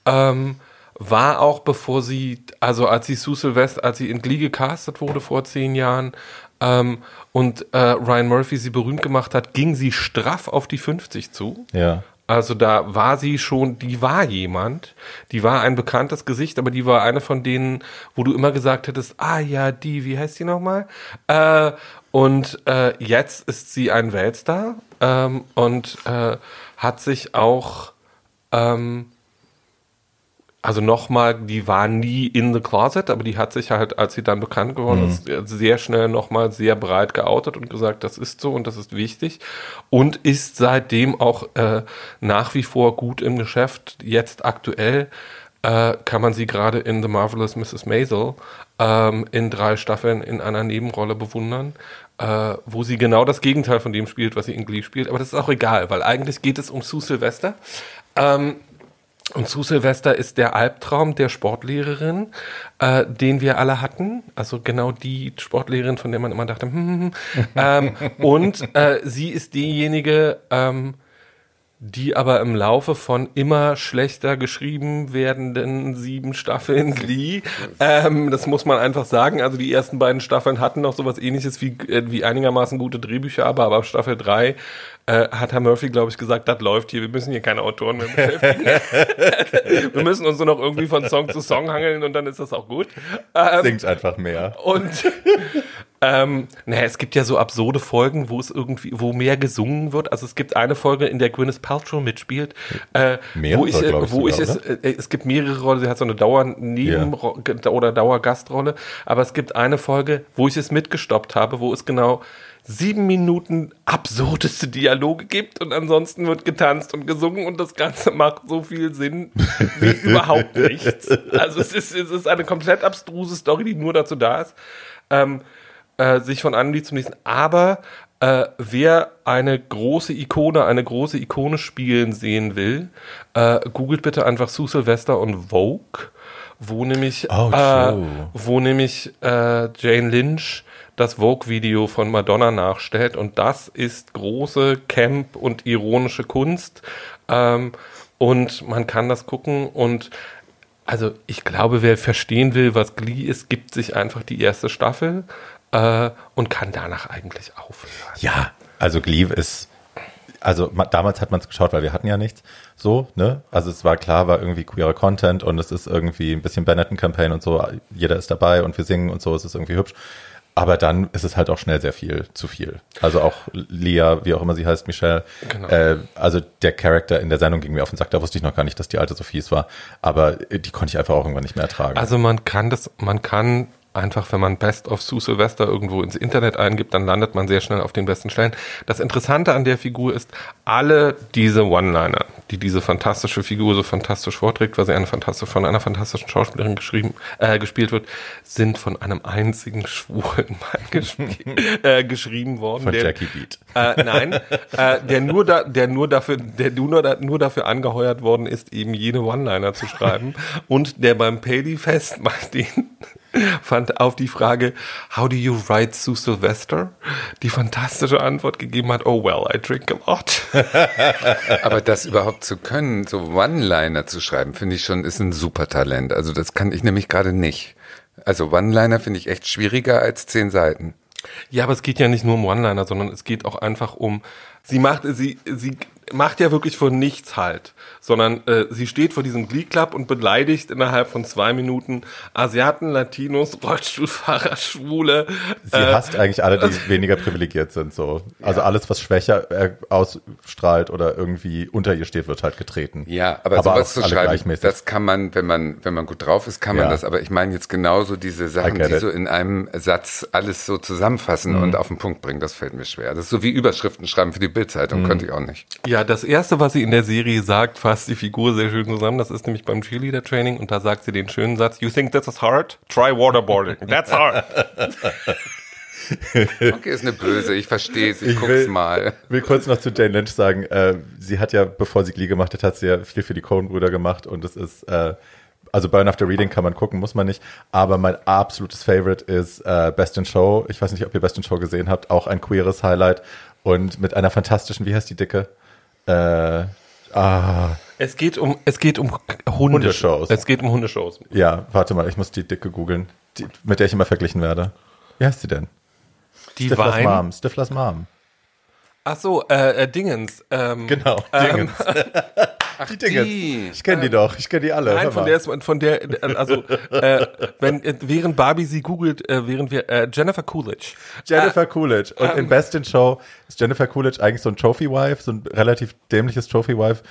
Ähm, war auch bevor sie, also als sie Sue Sylvester, als sie in Glee gecastet wurde vor zehn Jahren ähm, und äh, Ryan Murphy sie berühmt gemacht hat, ging sie straff auf die 50 zu. Ja. Also da war sie schon, die war jemand, die war ein bekanntes Gesicht, aber die war eine von denen, wo du immer gesagt hättest, ah ja, die, wie heißt die nochmal? Äh, und äh, jetzt ist sie ein Weltstar ähm, und äh, hat sich auch ähm, also nochmal, die war nie in the closet, aber die hat sich halt, als sie dann bekannt geworden ist, mhm. sehr schnell nochmal sehr breit geoutet und gesagt, das ist so und das ist wichtig und ist seitdem auch äh, nach wie vor gut im Geschäft. Jetzt aktuell äh, kann man sie gerade in The Marvelous Mrs. Maisel ähm, in drei Staffeln in einer Nebenrolle bewundern, äh, wo sie genau das Gegenteil von dem spielt, was sie in Glee spielt. Aber das ist auch egal, weil eigentlich geht es um Sue Sylvester. Ähm, und zu Silvester ist der Albtraum der Sportlehrerin, äh, den wir alle hatten. Also genau die Sportlehrerin, von der man immer dachte, hm, hm, hm. [laughs] ähm, und äh, sie ist diejenige, ähm, die aber im Laufe von immer schlechter geschrieben werdenden sieben Staffeln Glee, ähm, das muss man einfach sagen, also die ersten beiden Staffeln hatten noch sowas ähnliches wie, äh, wie einigermaßen gute Drehbücher, aber, aber ab Staffel drei äh, hat Herr Murphy, glaube ich, gesagt, das läuft hier, wir müssen hier keine Autoren mehr beschäftigen. [laughs] wir müssen uns nur noch irgendwie von Song zu Song hangeln und dann ist das auch gut. Ähm, Singt einfach mehr. Und [laughs] ähm, naja, es gibt ja so absurde Folgen, wo es irgendwie, wo mehr gesungen wird. Also es gibt eine Folge, in der Gwyneth Paltrow mitspielt, äh, Mehrere, wo ich, äh, ich wo ich es, äh, es gibt mehrere Rollen, sie hat so eine Dauerneben- oder Dauergastrolle, aber es gibt eine Folge, wo ich es mitgestoppt habe, wo es genau sieben Minuten absurdeste Dialoge gibt und ansonsten wird getanzt und gesungen und das Ganze macht so viel Sinn wie [laughs] überhaupt nichts. Also es ist, es ist eine komplett abstruse Story, die nur dazu da ist, ähm, äh, sich von einem Lied zum nächsten. Aber äh, wer eine große Ikone, eine große Ikone spielen sehen will, äh, googelt bitte einfach Sue Sylvester und Vogue, wo nämlich, Oh, äh, wo nämlich äh, Jane Lynch das Vogue-Video von Madonna nachstellt und das ist große Camp und ironische Kunst ähm, und man kann das gucken und also ich glaube, wer verstehen will, was Glee ist, gibt sich einfach die erste Staffel äh, und kann danach eigentlich aufhören. Ja, also Glee ist, also ma- damals hat man es geschaut, weil wir hatten ja nichts. So, ne? Also es war klar, war irgendwie queerer Content und es ist irgendwie ein bisschen Benetton-Campaign und so. Jeder ist dabei und wir singen und so, es ist irgendwie hübsch. Aber dann ist es halt auch schnell sehr viel, zu viel. Also auch Lia, wie auch immer sie heißt, Michelle. Genau. Äh, also der Charakter in der Sendung ging mir auf den Sack. Da wusste ich noch gar nicht, dass die alte Sophie es war. Aber äh, die konnte ich einfach auch irgendwann nicht mehr ertragen. Also man kann das, man kann einfach, wenn man Best of Sue Sylvester irgendwo ins Internet eingibt, dann landet man sehr schnell auf den besten Stellen. Das Interessante an der Figur ist, alle diese One-Liner, die diese fantastische Figur so fantastisch vorträgt, weil sie eine fantastische, von einer fantastischen Schauspielerin geschrieben, äh, gespielt wird, sind von einem einzigen [laughs] schwulen Mann gespielt, [laughs] äh, geschrieben worden. Von der- Jackie Beat. äh, nein, äh, der nur da, der nur dafür, der nur, da, nur dafür angeheuert worden ist, eben jene One-Liner zu schreiben [laughs] und der beim Paley Fest mal den [laughs] fand auf die Frage How do you write Sue Sylvester die fantastische Antwort gegeben hat Oh well, I drink a lot. [laughs] Aber das überhaupt zu können, so One-Liner zu schreiben, finde ich schon, ist ein super Talent. Also das kann ich nämlich gerade nicht. Also One-Liner finde ich echt schwieriger als zehn Seiten. Ja, aber es geht ja nicht nur um One-Liner, sondern es geht auch einfach um, sie macht, sie, sie macht ja wirklich vor nichts halt, sondern äh, sie steht vor diesem Glee Club und beleidigt innerhalb von zwei Minuten Asiaten, Latinos, [laughs] Rollstuhlfahrer, Schwule. Sie äh, hasst eigentlich alle, die [laughs] weniger privilegiert sind. So. Also alles, was schwächer äh, ausstrahlt oder irgendwie unter ihr steht, wird halt getreten. Ja, aber, Aber sowas zu schreiben, das kann man, wenn man, wenn man gut drauf ist, kann man Ja. das. Aber ich meine jetzt genauso diese Sachen, die it. so in einem Satz alles so zusammenfassen Mhm. und auf den Punkt bringen, das fällt mir schwer. Das ist so wie Überschriften schreiben für die Bildzeitung, Mhm. könnte ich auch nicht. Ja, das erste, was sie in der Serie sagt, fasst die Figur sehr schön zusammen. Das ist nämlich beim Cheerleader Training und da sagt sie den schönen Satz: You think this is hard? Try waterboarding. That's hard. [laughs] Okay, ist eine böse, ich verstehe es, ich, Ich guck's will- mal. will kurz noch zu Jane Lynch sagen, äh, sie hat ja, bevor sie Glee gemacht hat, hat sie ja viel für die Coen-Brüder gemacht und es ist, äh, also Burn After Reading kann man gucken, muss man nicht, aber mein absolutes Favorite ist äh, Best in Show. Ich weiß nicht, ob ihr Best in Show gesehen habt, auch ein queeres Highlight und mit einer fantastischen, wie heißt die Dicke? Äh, ah, Es geht um, es geht um Hunde Hundeshows. Es geht um Hundeshows. ja, warte mal, ich muss die Dicke googeln, die, mit der ich immer verglichen werde. Wie heißt sie denn? Die Stiflers Wein. Mom. Stiflers Mom. Ach so, äh, äh, Dingens. Ähm, Genau, Ähm, [laughs] Ach, Die Dinge. die. Ich kenne die doch, ich kenne die alle. Nein, von der ist, von der, äh, also, äh, wenn, äh, während Barbie sie googelt, äh, während wir, äh, Jennifer Coolidge. Jennifer Coolidge. Und in Best in Show ist Jennifer Coolidge eigentlich so ein Trophy-Wife, so ein relativ dämliches Trophy-Wife.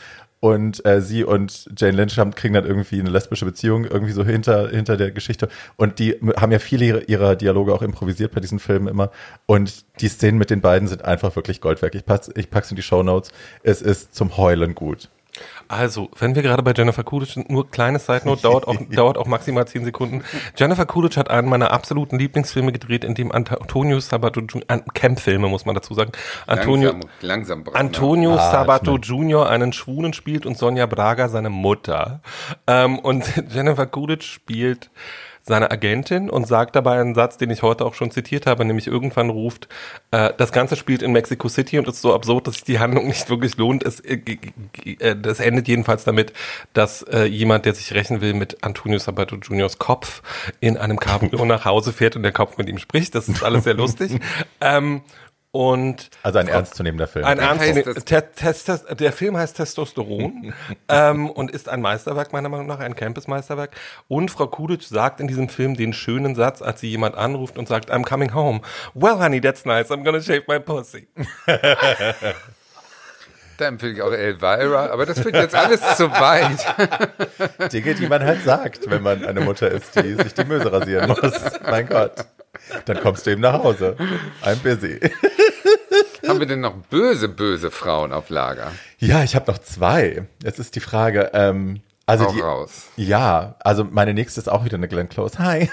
Und äh, sie und Jane Lynch haben, kriegen dann irgendwie eine lesbische Beziehung irgendwie so hinter, hinter der Geschichte. Und die haben ja viele ihrer, Dialoge auch improvisiert bei diesen Filmen immer. Und die Szenen mit den beiden sind einfach wirklich Gold wert. Ich, pack's, ich pack's in die Show Notes. Es ist zum Heulen gut. Also, wenn wir gerade bei Jennifer Coolidge sind, nur kleine Side Note, dauert auch, [laughs] dauert auch maximal zehn Sekunden. Jennifer Coolidge hat einen meiner absoluten Lieblingsfilme gedreht, in dem Antonio Sabato, Jr. Camp-Filme, muss man dazu sagen. Antonio, langsam, langsam brauchen, Antonio Ah, Sabato Jr. einen Schwulen spielt und Sonja Braga seine Mutter. Ähm, und [laughs] Jennifer Coolidge spielt seine Agentin und sagt dabei einen Satz, den ich heute auch schon zitiert habe, nämlich irgendwann ruft, äh, das Ganze spielt in Mexico City und ist so absurd, dass sich die Handlung nicht wirklich lohnt. Es, äh, äh, das endet jedenfalls damit, dass äh, jemand, der sich rächen will mit Antonio Sabato Juniors Kopf, in einem Cabrio [laughs] nach Hause fährt und der Kopf mit ihm spricht. Das ist alles sehr lustig. [laughs] ähm, und also ein ernstzunehmender Film. Ein ernstzunehmender. Der Film heißt Testosteron [laughs] ähm, und ist ein Meisterwerk meiner Meinung nach, ein Campus-Meisterwerk. Und Frau Kudic sagt in diesem Film den schönen Satz, als sie jemand anruft und sagt, I'm coming home. Well, honey, that's nice. I'm gonna shave my pussy. [laughs] Da empfehle ich auch Elvira, aber das führt jetzt alles zu weit. Dinge, die man halt sagt, wenn man eine Mutter ist, die sich die Möse rasieren muss. [laughs] Mein Gott. Dann kommst du eben nach Hause. I'm busy. Haben wir denn noch böse, böse Frauen auf Lager? Ja, ich habe noch zwei. Jetzt ist die Frage, ähm, also Hau die, raus. ja, also meine nächste ist auch wieder eine Glenn Close. Hi.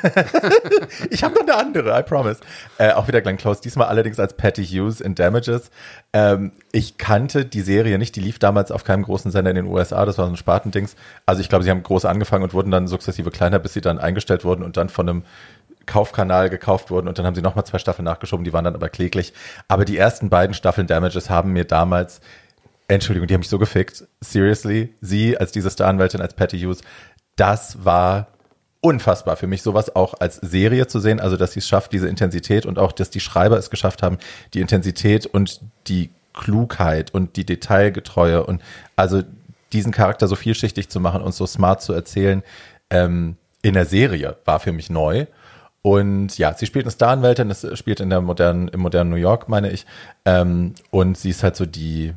[laughs] ich habe noch eine andere, I promise. Äh, auch wieder Glenn Close, diesmal allerdings als Patty Hughes in Damages. Ähm, ich kannte die Serie nicht, die lief damals auf keinem großen Sender in den USA, das war so ein Spartendings. Also ich glaube, sie haben groß angefangen und wurden dann sukzessive kleiner, bis sie dann eingestellt wurden und dann von einem Kaufkanal gekauft wurden und dann haben sie nochmal zwei Staffeln nachgeschoben, die waren dann aber kläglich. Aber die ersten beiden Staffeln Damages haben mir damals Entschuldigung, die haben mich so gefickt. Seriously, sie als diese Staranwältin, als Patty Hughes, das war unfassbar für mich, sowas auch als Serie zu sehen, also dass sie es schafft, diese Intensität und auch, dass die Schreiber es geschafft haben, die Intensität und die Klugheit und die Detailgetreue und also diesen Charakter so vielschichtig zu machen und so smart zu erzählen, ähm, in der Serie war für mich neu. Und ja, sie spielt eine Staranwältin, das spielt in der modernen, im modernen New York, meine ich. Ähm, und sie ist halt so die,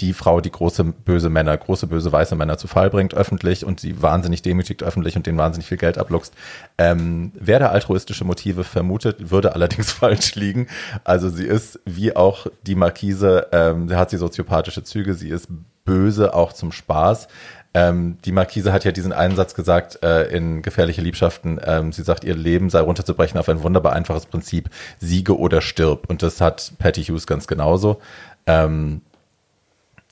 die Frau, die große böse Männer, große böse weiße Männer zu Fall bringt, öffentlich und sie wahnsinnig demütigt öffentlich und denen wahnsinnig viel Geld abluchst. Ähm, wer da altruistische Motive vermutet, würde allerdings [laughs] falsch liegen. Also sie ist wie auch die Markise, ähm, sie hat sie soziopathische Züge, sie ist böse auch zum Spaß. Ähm, die Markise hat ja diesen einen Satz gesagt äh, in Gefährliche Liebschaften. Ähm, sie sagt, ihr Leben sei runterzubrechen auf ein wunderbar einfaches Prinzip, siege oder stirb. Und das hat Patty Hughes ganz genauso. Ähm,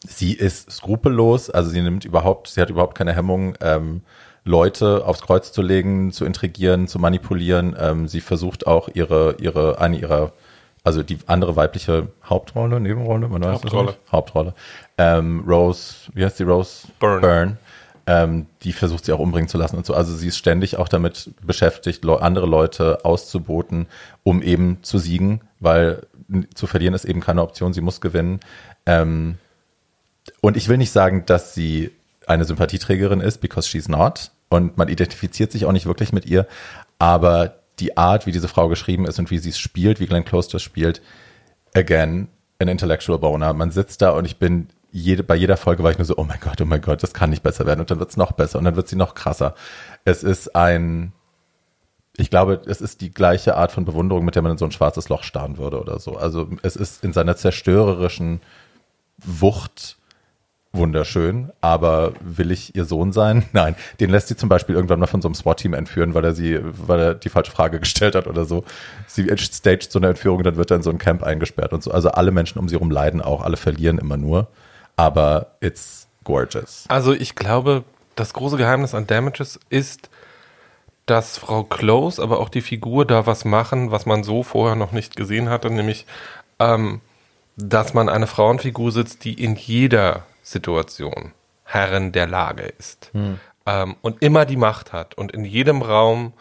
sie ist skrupellos, also sie nimmt überhaupt, sie hat überhaupt keine Hemmung, ähm, Leute aufs Kreuz zu legen, zu intrigieren, zu manipulieren. Ähm, sie versucht auch ihre, ihre, eine ihrer, also die andere weibliche Hauptrolle, Nebenrolle, man weiß es Hauptrolle. nicht. Hauptrolle. Ähm, Rose, wie heißt die Rose? Byrne. Byrne. Ähm, die versucht sie auch umbringen zu lassen und so. Also sie ist ständig auch damit beschäftigt, Leu- andere Leute auszuboten, um eben zu siegen, weil zu verlieren ist eben keine Option, sie muss gewinnen. Ähm, und ich will nicht sagen, dass sie eine Sympathieträgerin ist, because she's not. Und man identifiziert sich auch nicht wirklich mit ihr. Aber die Art, wie diese Frau geschrieben ist und wie sie es spielt, wie Glenn Close das spielt, again, an intellectual boner. Man sitzt da und ich bin jede, bei jeder Folge war ich nur so, oh mein Gott, oh mein Gott, das kann nicht besser werden. Und dann wird es noch besser und dann wird sie noch krasser. Es ist ein, ich glaube, es ist die gleiche Art von Bewunderung, mit der man in so ein schwarzes Loch starren würde oder so. Also es ist in seiner zerstörerischen Wucht wunderschön, aber will ich ihr Sohn sein? [laughs] Nein, den lässt sie zum Beispiel irgendwann mal von so einem SWAT-Team entführen, weil er sie, weil er die falsche Frage [laughs] gestellt hat oder so. Sie staged so eine Entführung, dann wird er in so ein Camp eingesperrt und so. Also alle Menschen um sie herum leiden auch, alle verlieren immer nur, aber it's gorgeous. Also ich glaube, das große Geheimnis an Damages ist, dass Frau Close, aber auch die Figur da was machen, was man so vorher noch nicht gesehen hatte, nämlich, ähm, dass man eine Frauenfigur sitzt, die in jeder Situation Herrin der Lage ist ähm, und immer die Macht hat und in jedem Raum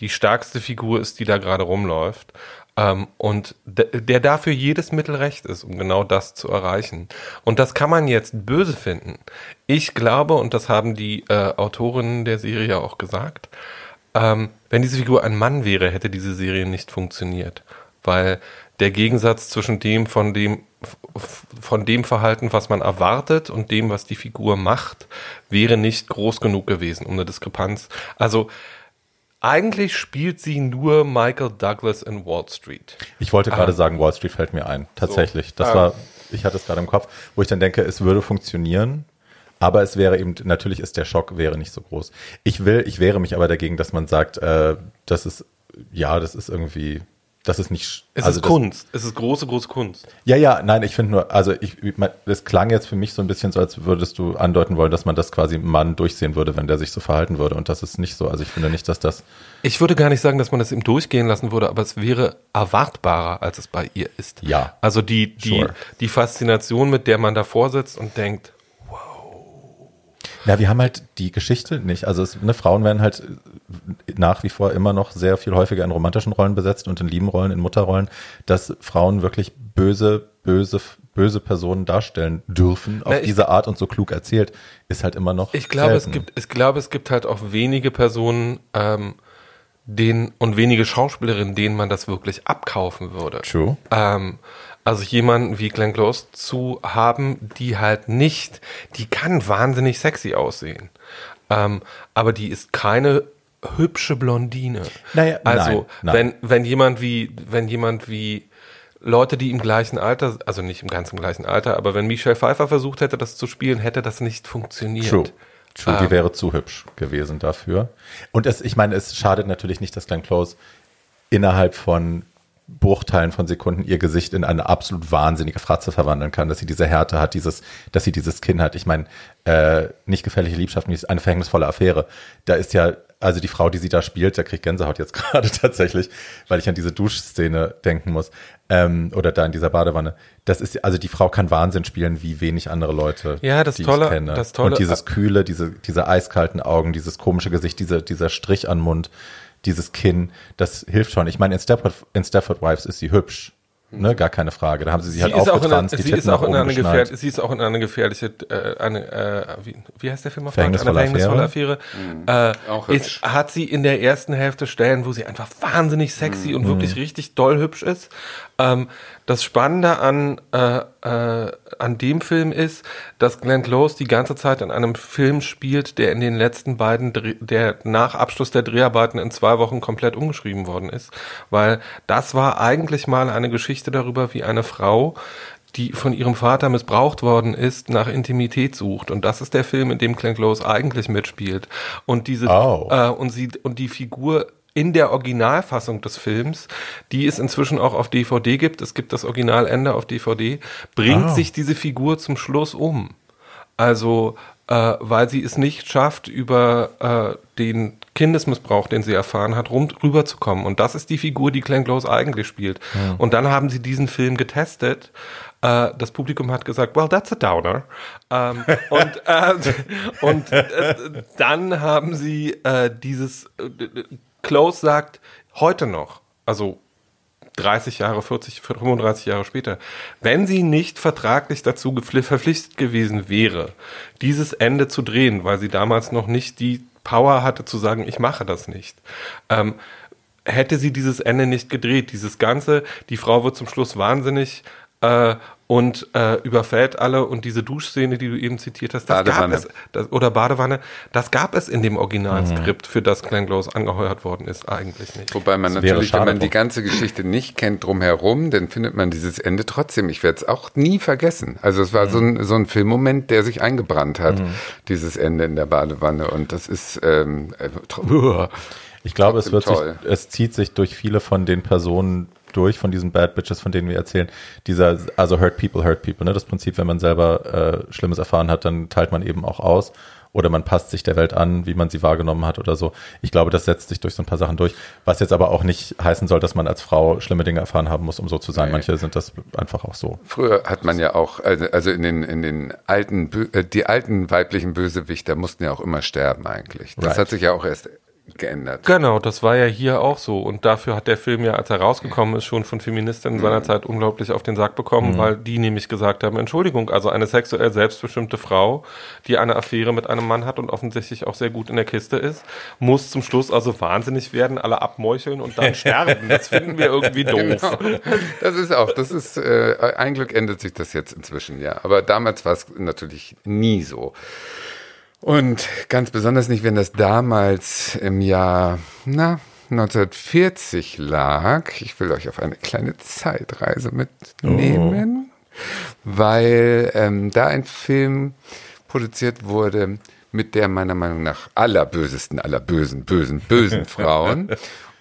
die stärkste Figur ist, die da gerade rumläuft. Ähm, und de- der dafür jedes Mittel recht ist, um genau das zu erreichen. Und das kann man jetzt böse finden. Ich glaube, und das haben die äh, Autorinnen der Serie auch gesagt, ähm, wenn diese Figur ein Mann wäre, hätte diese Serie nicht funktioniert. Weil der Gegensatz zwischen dem von dem von dem Verhalten, was man erwartet und dem, was die Figur macht, wäre nicht groß genug gewesen, um eine Diskrepanz. Also eigentlich spielt sie nur Michael Douglas in Wall Street. Ich wollte gerade sagen, Wall Street fällt mir ein. Tatsächlich. Das Ah. war, ich hatte es gerade im Kopf, wo ich dann denke, es würde funktionieren. Aber es wäre eben, natürlich ist der Schock wäre nicht so groß. Ich will, ich wehre mich aber dagegen, dass man sagt, äh, das ist, ja, das ist irgendwie, das ist nicht. Es also ist das, Kunst. Es ist große, große Kunst. Ja, ja, nein, ich finde nur, also ich, das klang jetzt für mich so ein bisschen so, als würdest du andeuten wollen, dass man das quasi einem Mann durchsehen würde, wenn der sich so verhalten würde. Und das ist nicht so. Also ich finde nicht, dass das. Ich würde gar nicht sagen, dass man das ihm durchgehen lassen würde, aber es wäre erwartbarer, als es bei ihr ist. Ja. Also die, die, Sure. die Faszination, mit der man davor sitzt und denkt, Ja, wir haben halt die Geschichte nicht. Also es, ne, Frauen werden halt nach wie vor immer noch sehr viel häufiger in romantischen Rollen besetzt und in lieben Rollen, in Mutterrollen, dass Frauen wirklich böse, böse, böse Personen darstellen dürfen auf Na, ich- diese Art und so klug erzählt, ist halt immer noch. Ich glaube, es selten. gibt, ich glaube, es gibt halt auch wenige Personen, ähm, denen und wenige Schauspielerinnen, denen man das wirklich abkaufen würde. True. Ähm, also jemanden wie Glenn Close zu haben, die halt nicht, die kann wahnsinnig sexy aussehen, ähm, aber die ist keine hübsche Blondine. Naja, also nein, nein. wenn wenn jemand wie wenn jemand wie Leute, die im gleichen Alter, also nicht im ganz im gleichen Alter, aber wenn Michelle Pfeiffer versucht hätte, das zu spielen, hätte das nicht funktioniert. True. True, Ähm. die wäre zu hübsch gewesen dafür. Und es, ich meine, es schadet natürlich nicht, dass Glenn Close innerhalb von Bruchteilen von Sekunden ihr Gesicht in eine absolut wahnsinnige Fratze verwandeln kann, dass sie diese Härte hat, dieses, dass sie dieses Kinn hat. Ich meine, äh, nicht gefährliche Liebschaft, nicht eine verhängnisvolle Affäre. Da ist ja, also die Frau, die sie da spielt, da kriegt Gänsehaut jetzt [laughs] gerade tatsächlich, weil ich an diese Duschszene denken muss. Ähm, oder da in dieser Badewanne. Das ist, also die Frau kann Wahnsinn spielen, wie wenig andere Leute, Ja, das die Tolle- ich kenne. das Tolle- Und dieses kühle, diese, diese eiskalten Augen, dieses komische Gesicht, diese, dieser Strich an Mund, dieses Kinn, das hilft schon. Ich meine, in Stepford, in Stepford Wives ist sie hübsch. Ne, gar keine Frage. Da haben sie sie, halt aufgetranst, die sie, Titten ist auch in eine geschnallt. gefähr, sie ist auch in eine gefährliche, äh, eine, äh, wie, wie heißt der Film auf? Verhängnisvolle eine verhängnisvolle Affäre. Äh, Auch ist, hat sie in der ersten Hälfte Stellen, wo sie einfach wahnsinnig sexy und wirklich richtig doll hübsch ist. Ähm, das Spannende an, äh, äh, an dem Film ist, dass Glenn Close die ganze Zeit in einem Film spielt, der in den letzten beiden, Dreh, der nach Abschluss der Dreharbeiten in zwei Wochen komplett umgeschrieben worden ist. Weil das war eigentlich mal eine Geschichte darüber, wie eine Frau die von ihrem Vater missbraucht worden ist, nach Intimität sucht. Und das ist der Film, in dem Glenn Close eigentlich mitspielt. Und diese Oh. äh, und sie und die Figur in der Originalfassung des Films, die es inzwischen auch auf DVD gibt, es gibt das Originalende auf DVD, bringt Oh. sich diese Figur zum Schluss um. Also, äh, weil sie es nicht schafft, über äh, den Kindesmissbrauch, den sie erfahren hat, rum, rüberzukommen. Und das ist die Figur, die Glenn Close eigentlich spielt. Und dann haben sie diesen Film getestet. Äh, das Publikum hat gesagt, well, that's a downer. Ähm, und äh, und äh, dann haben sie äh, dieses, äh, Close sagt, heute noch, also 30 Jahre, 40, 35 Jahre später, wenn sie nicht vertraglich dazu verpflichtet gewesen wäre, dieses Ende zu drehen, weil sie damals noch nicht die Power hatte zu sagen, ich mache das nicht, ähm, hätte sie dieses Ende nicht gedreht. Dieses Ganze, die Frau wird zum Schluss wahnsinnig äh, und äh, überfällt alle und diese Duschszene, die du eben zitiert hast, das Badewanne. gab es, das, oder Badewanne, das gab es in dem Originalskript, für das Glenn Close angeheuert worden ist, eigentlich nicht. Wobei man Das natürlich, wenn man die ganze Geschichte nicht kennt drumherum, dann findet man dieses Ende trotzdem. Ich werde es auch nie vergessen. Also es war so, ein, so ein Filmmoment, der sich eingebrannt hat, dieses Ende in der Badewanne. Und das ist ähm, äh, Ich glaube, es wird Trotzdem sich, toll. es zieht sich durch viele von den Personen durch, von diesen Bad Bitches, von denen wir erzählen. Dieser, also hurt people, hurt people, ne? Das Prinzip, wenn man selber äh, Schlimmes erfahren hat, dann teilt man eben auch aus. Oder man passt sich der Welt an, wie man sie wahrgenommen hat oder so. Ich glaube, das setzt sich durch so ein paar Sachen durch. Was jetzt aber auch nicht heißen soll, dass man als Frau schlimme Dinge erfahren haben muss, um so zu sein. Nee. Manche sind das einfach auch so. Früher hat man ja auch, also also in den, in den alten, äh, die alten weiblichen Bösewichter mussten ja auch immer sterben eigentlich. Das Right. hat sich ja auch erst geändert. Genau, das war ja hier auch so. Und dafür hat der Film ja, als er rausgekommen ist, schon von Feministinnen seiner Zeit unglaublich auf den Sack bekommen, weil die nämlich gesagt haben, Entschuldigung, also eine sexuell selbstbestimmte Frau, die eine Affäre mit einem Mann hat und offensichtlich auch sehr gut in der Kiste ist, muss zum Schluss also wahnsinnig werden, alle abmeucheln und dann [laughs] sterben. Das finden wir irgendwie [laughs] doof. Das ist auch, das ist, äh, ein Glück ändert sich das jetzt inzwischen, ja. Aber damals war es natürlich nie so. Und ganz besonders nicht, wenn das damals im Jahr, na, 1940 lag. Ich will euch auf eine kleine Zeitreise mitnehmen, weil ähm, da ein Film produziert wurde mit der meiner Meinung nach allerbösesten aller bösen, bösen, bösen [laughs] Frauen.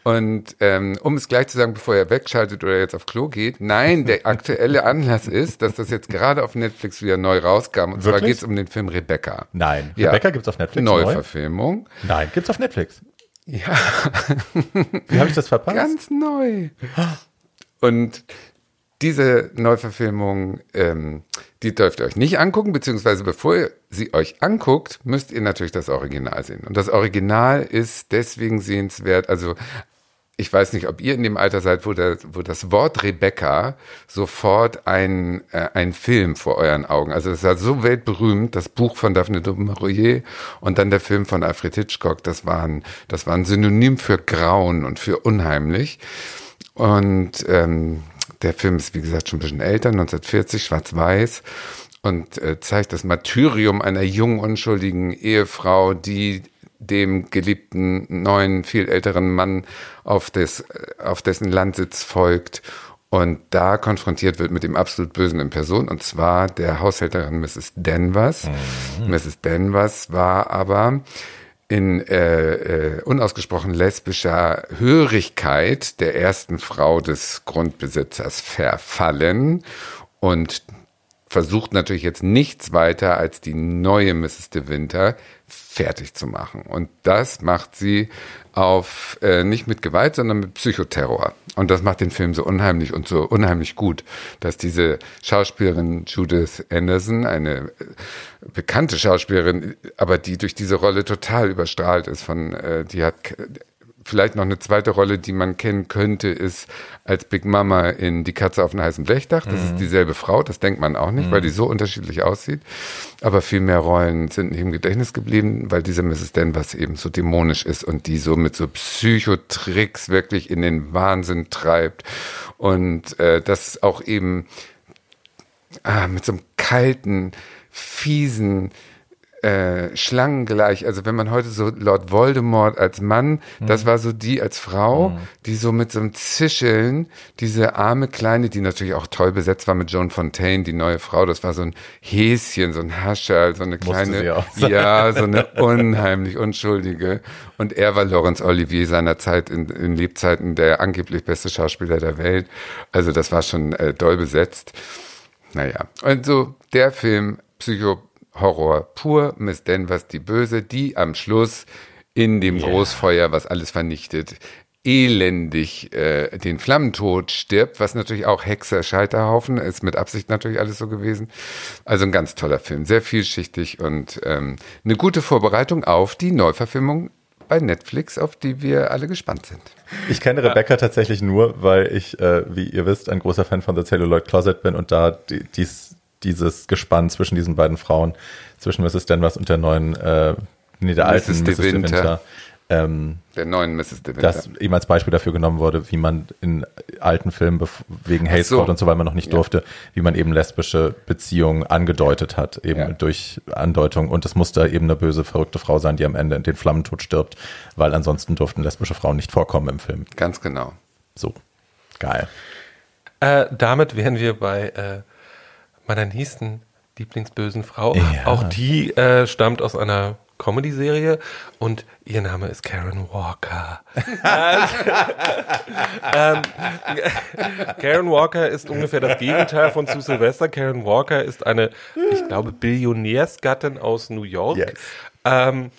Und ähm, um es gleich zu sagen, bevor er wegschaltet oder jetzt auf Klo geht, nein, der [laughs] aktuelle Anlass ist, dass das jetzt gerade auf Netflix wieder neu rauskam. Und zwar Wirklich? geht es um den Film Rebecca. Nein. Ja. Rebecca gibt's auf Netflix? neu? Neuverfilmung. Nein, gibt's auf Netflix. Ja, [laughs] Wie habe ich das verpasst? ganz neu. Und diese Neuverfilmung, ähm, die dürft ihr euch nicht angucken, beziehungsweise bevor ihr sie euch anguckt, müsst ihr natürlich das Original sehen. Und das Original ist deswegen sehenswert, also ich weiß nicht, ob ihr in dem Alter seid, wo, der, wo das Wort Rebecca sofort ein, äh, ein Film vor euren Augen. Also es war so weltberühmt, das Buch von Daphne du Maurier und dann der Film von Alfred Hitchcock, das waren, das waren Synonym für Grauen und für unheimlich. Und ähm, der Film ist, wie gesagt, schon ein bisschen älter, 1940, schwarz-weiß und äh, zeigt das Martyrium einer jungen, unschuldigen Ehefrau, die dem geliebten neuen, viel älteren Mann auf, des, auf dessen Landsitz folgt und da konfrontiert wird mit dem absolut Bösen in Person, und zwar der Haushälterin Mrs. Danvers. Mrs. Danvers war aber in äh, äh, unausgesprochen lesbischer Hörigkeit der ersten Frau des Grundbesitzers verfallen und versucht natürlich jetzt nichts weiter als die neue Mrs. de Winter fertig zu machen. Und das macht sie auf äh, nicht mit Gewalt, sondern mit Psychoterror. Und das macht den Film so unheimlich und so unheimlich gut, dass diese Schauspielerin Judith Anderson, eine äh, bekannte Schauspielerin, aber die durch diese Rolle total überstrahlt ist von, äh, die hat vielleicht noch eine zweite Rolle, die man kennen könnte, ist als Big Mama in Die Katze auf dem heißen Blechdach. Das ist dieselbe Frau, das denkt man auch nicht, weil die so unterschiedlich aussieht. Aber viel mehr Rollen sind nicht im Gedächtnis geblieben, weil diese Mrs. Danvers eben so dämonisch ist und die so mit so Psychotricks wirklich in den Wahnsinn treibt. Und äh, das auch eben ah, mit so einem kalten, fiesen, äh, schlangengleich. Also wenn man heute so Lord Voldemort als Mann, das war so die als Frau, die so mit so einem Zischeln, diese arme Kleine, die natürlich auch toll besetzt war mit Joan Fontaine, die neue Frau, das war so ein Häschen, so ein Hascherl, so eine kleine, ja, so eine [laughs] unheimlich unschuldige. Und er war Laurence Olivier seiner Zeit in, in Lebzeiten der angeblich beste Schauspieler der Welt. Also das war schon äh, doll besetzt. Naja, und so der Film Psycho-Horror pur, Miss Danvers die Böse, die am Schluss in dem Großfeuer, was alles vernichtet, elendig äh, den Flammentod stirbt, was natürlich auch Hexer Scheiterhaufen ist, mit Absicht natürlich alles so gewesen. Also ein ganz toller Film, sehr vielschichtig und ähm, eine gute Vorbereitung auf die Neuverfilmung bei Netflix, auf die wir alle gespannt sind. Ich kenne Rebecca tatsächlich nur, weil ich, äh, wie ihr wisst, ein großer Fan von The Celluloid Closet bin und da die, dies, dieses Gespann zwischen diesen beiden Frauen, zwischen Mrs. Danvers und der neuen, äh, nee, der alten Mrs. de Mrs. de Winter. Winter, ähm, Der neuen Mrs. De Winter. das eben als Beispiel dafür genommen wurde, wie man in alten Filmen wegen Hate so. Code und so, weil man noch nicht Ja. durfte, wie man eben lesbische Beziehungen angedeutet hat, eben Ja. durch Andeutung. Und es musste eben eine böse, verrückte Frau sein, die am Ende in den Flammentod stirbt, weil ansonsten durften lesbische Frauen nicht vorkommen im Film. Ganz genau. So. Geil. Äh, damit wären wir bei äh, meiner nächsten Lieblingsbösen Frau. Ja. Auch die äh, stammt aus einer Comedy-Serie und ihr Name ist Karen Walker. [laughs] ähm, [laughs] Karen Walker ist ungefähr das Gegenteil von Sue Sylvester. Karen Walker ist eine, ich glaube, Billionärsgattin aus New York. Yes. Ähm,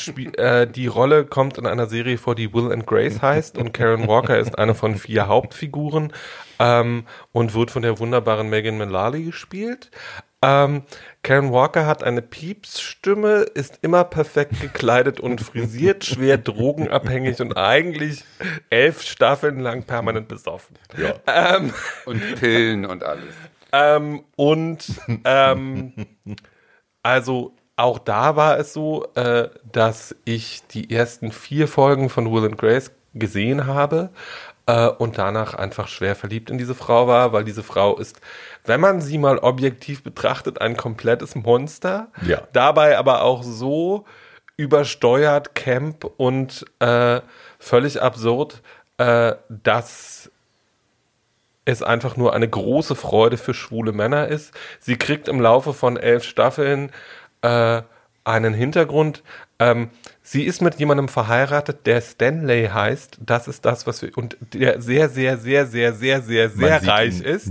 spiel- äh, die Rolle kommt in einer Serie vor, die Will and Grace heißt und Karen Walker ist eine von vier Hauptfiguren ähm, und wird von der wunderbaren Megan Mullally gespielt. Ähm, Karen Walker hat eine Piepsstimme, ist immer perfekt gekleidet und frisiert, schwer drogenabhängig und eigentlich elf Staffeln lang permanent besoffen. Ähm, Und Pillen und alles. ähm, und ähm, also auch da war es so, äh, dass ich die ersten vier Folgen von Will and Grace gesehen habe äh, und danach einfach schwer verliebt in diese Frau war, weil diese Frau ist, wenn man sie mal objektiv betrachtet, ein komplettes Monster. Ja. Dabei aber auch so übersteuert, camp und äh, völlig absurd, äh, dass es einfach nur eine große Freude für schwule Männer ist. Sie kriegt im Laufe von elf Staffeln äh, einen Hintergrund, Ähm, sie ist mit jemandem verheiratet, der Stanley heißt. Das ist das, was wir und der sehr, sehr, sehr, sehr, sehr, sehr, sehr reich ist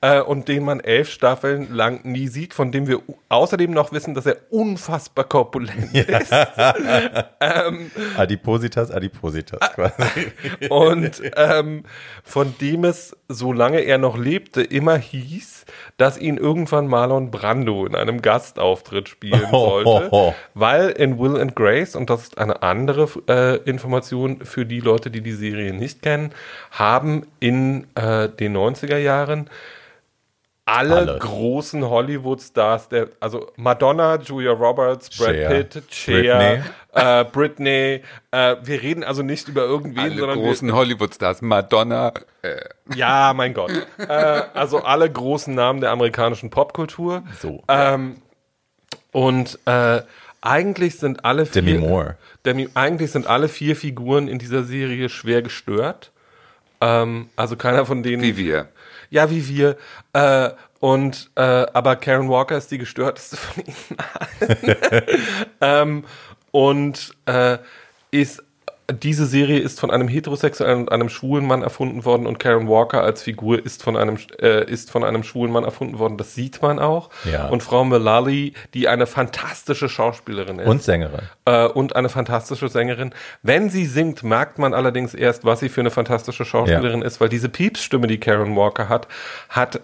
äh, und den man elf Staffeln lang nie sieht, von dem wir außerdem noch wissen, dass er unfassbar korpulent ist. [laughs] Adipositas, Adipositas Ah. quasi. [laughs] Und ähm, von dem es, solange er noch lebte, immer hieß, dass ihn irgendwann Marlon Brando in einem Gastauftritt spielen [laughs] Oh, sollte. oh, oh. Weil in Will and Grace, und das ist eine andere äh, Information für die Leute, die die Serie nicht kennen, haben in äh, den 90er Jahren alle, Alle. großen Hollywood-Stars, also Madonna, Julia Roberts, Brad Cher, Pitt, Cher, Britney. äh, Britney. Äh, wir reden also nicht über irgendwen, Alle sondern großen Hollywood-Stars, Madonna, äh, ja, mein Gott. äh, also alle großen Namen der amerikanischen Popkultur. So. Ähm, und äh, eigentlich sind alle vier, Demi Moore. Demi, eigentlich sind alle vier Figuren in dieser Serie schwer gestört. Ähm, also keiner von denen. wie wir. Ja, wie wir. Äh, und äh, aber Karen Walker ist die gestörteste von ihnen allen. [laughs] ähm, und äh, ist diese Serie ist von einem heterosexuellen und einem schwulen Mann erfunden worden und Karen Walker als Figur ist von einem äh, ist von einem schwulen Mann erfunden worden. Das sieht man auch. Ja. Und Frau Mullally, die eine fantastische Schauspielerin ist Und Sängerin. äh, und eine fantastische Sängerin. Wenn sie singt, merkt man allerdings erst, was sie für eine fantastische Schauspielerin ist, weil diese Piepsstimme, die Karen Walker hat, hat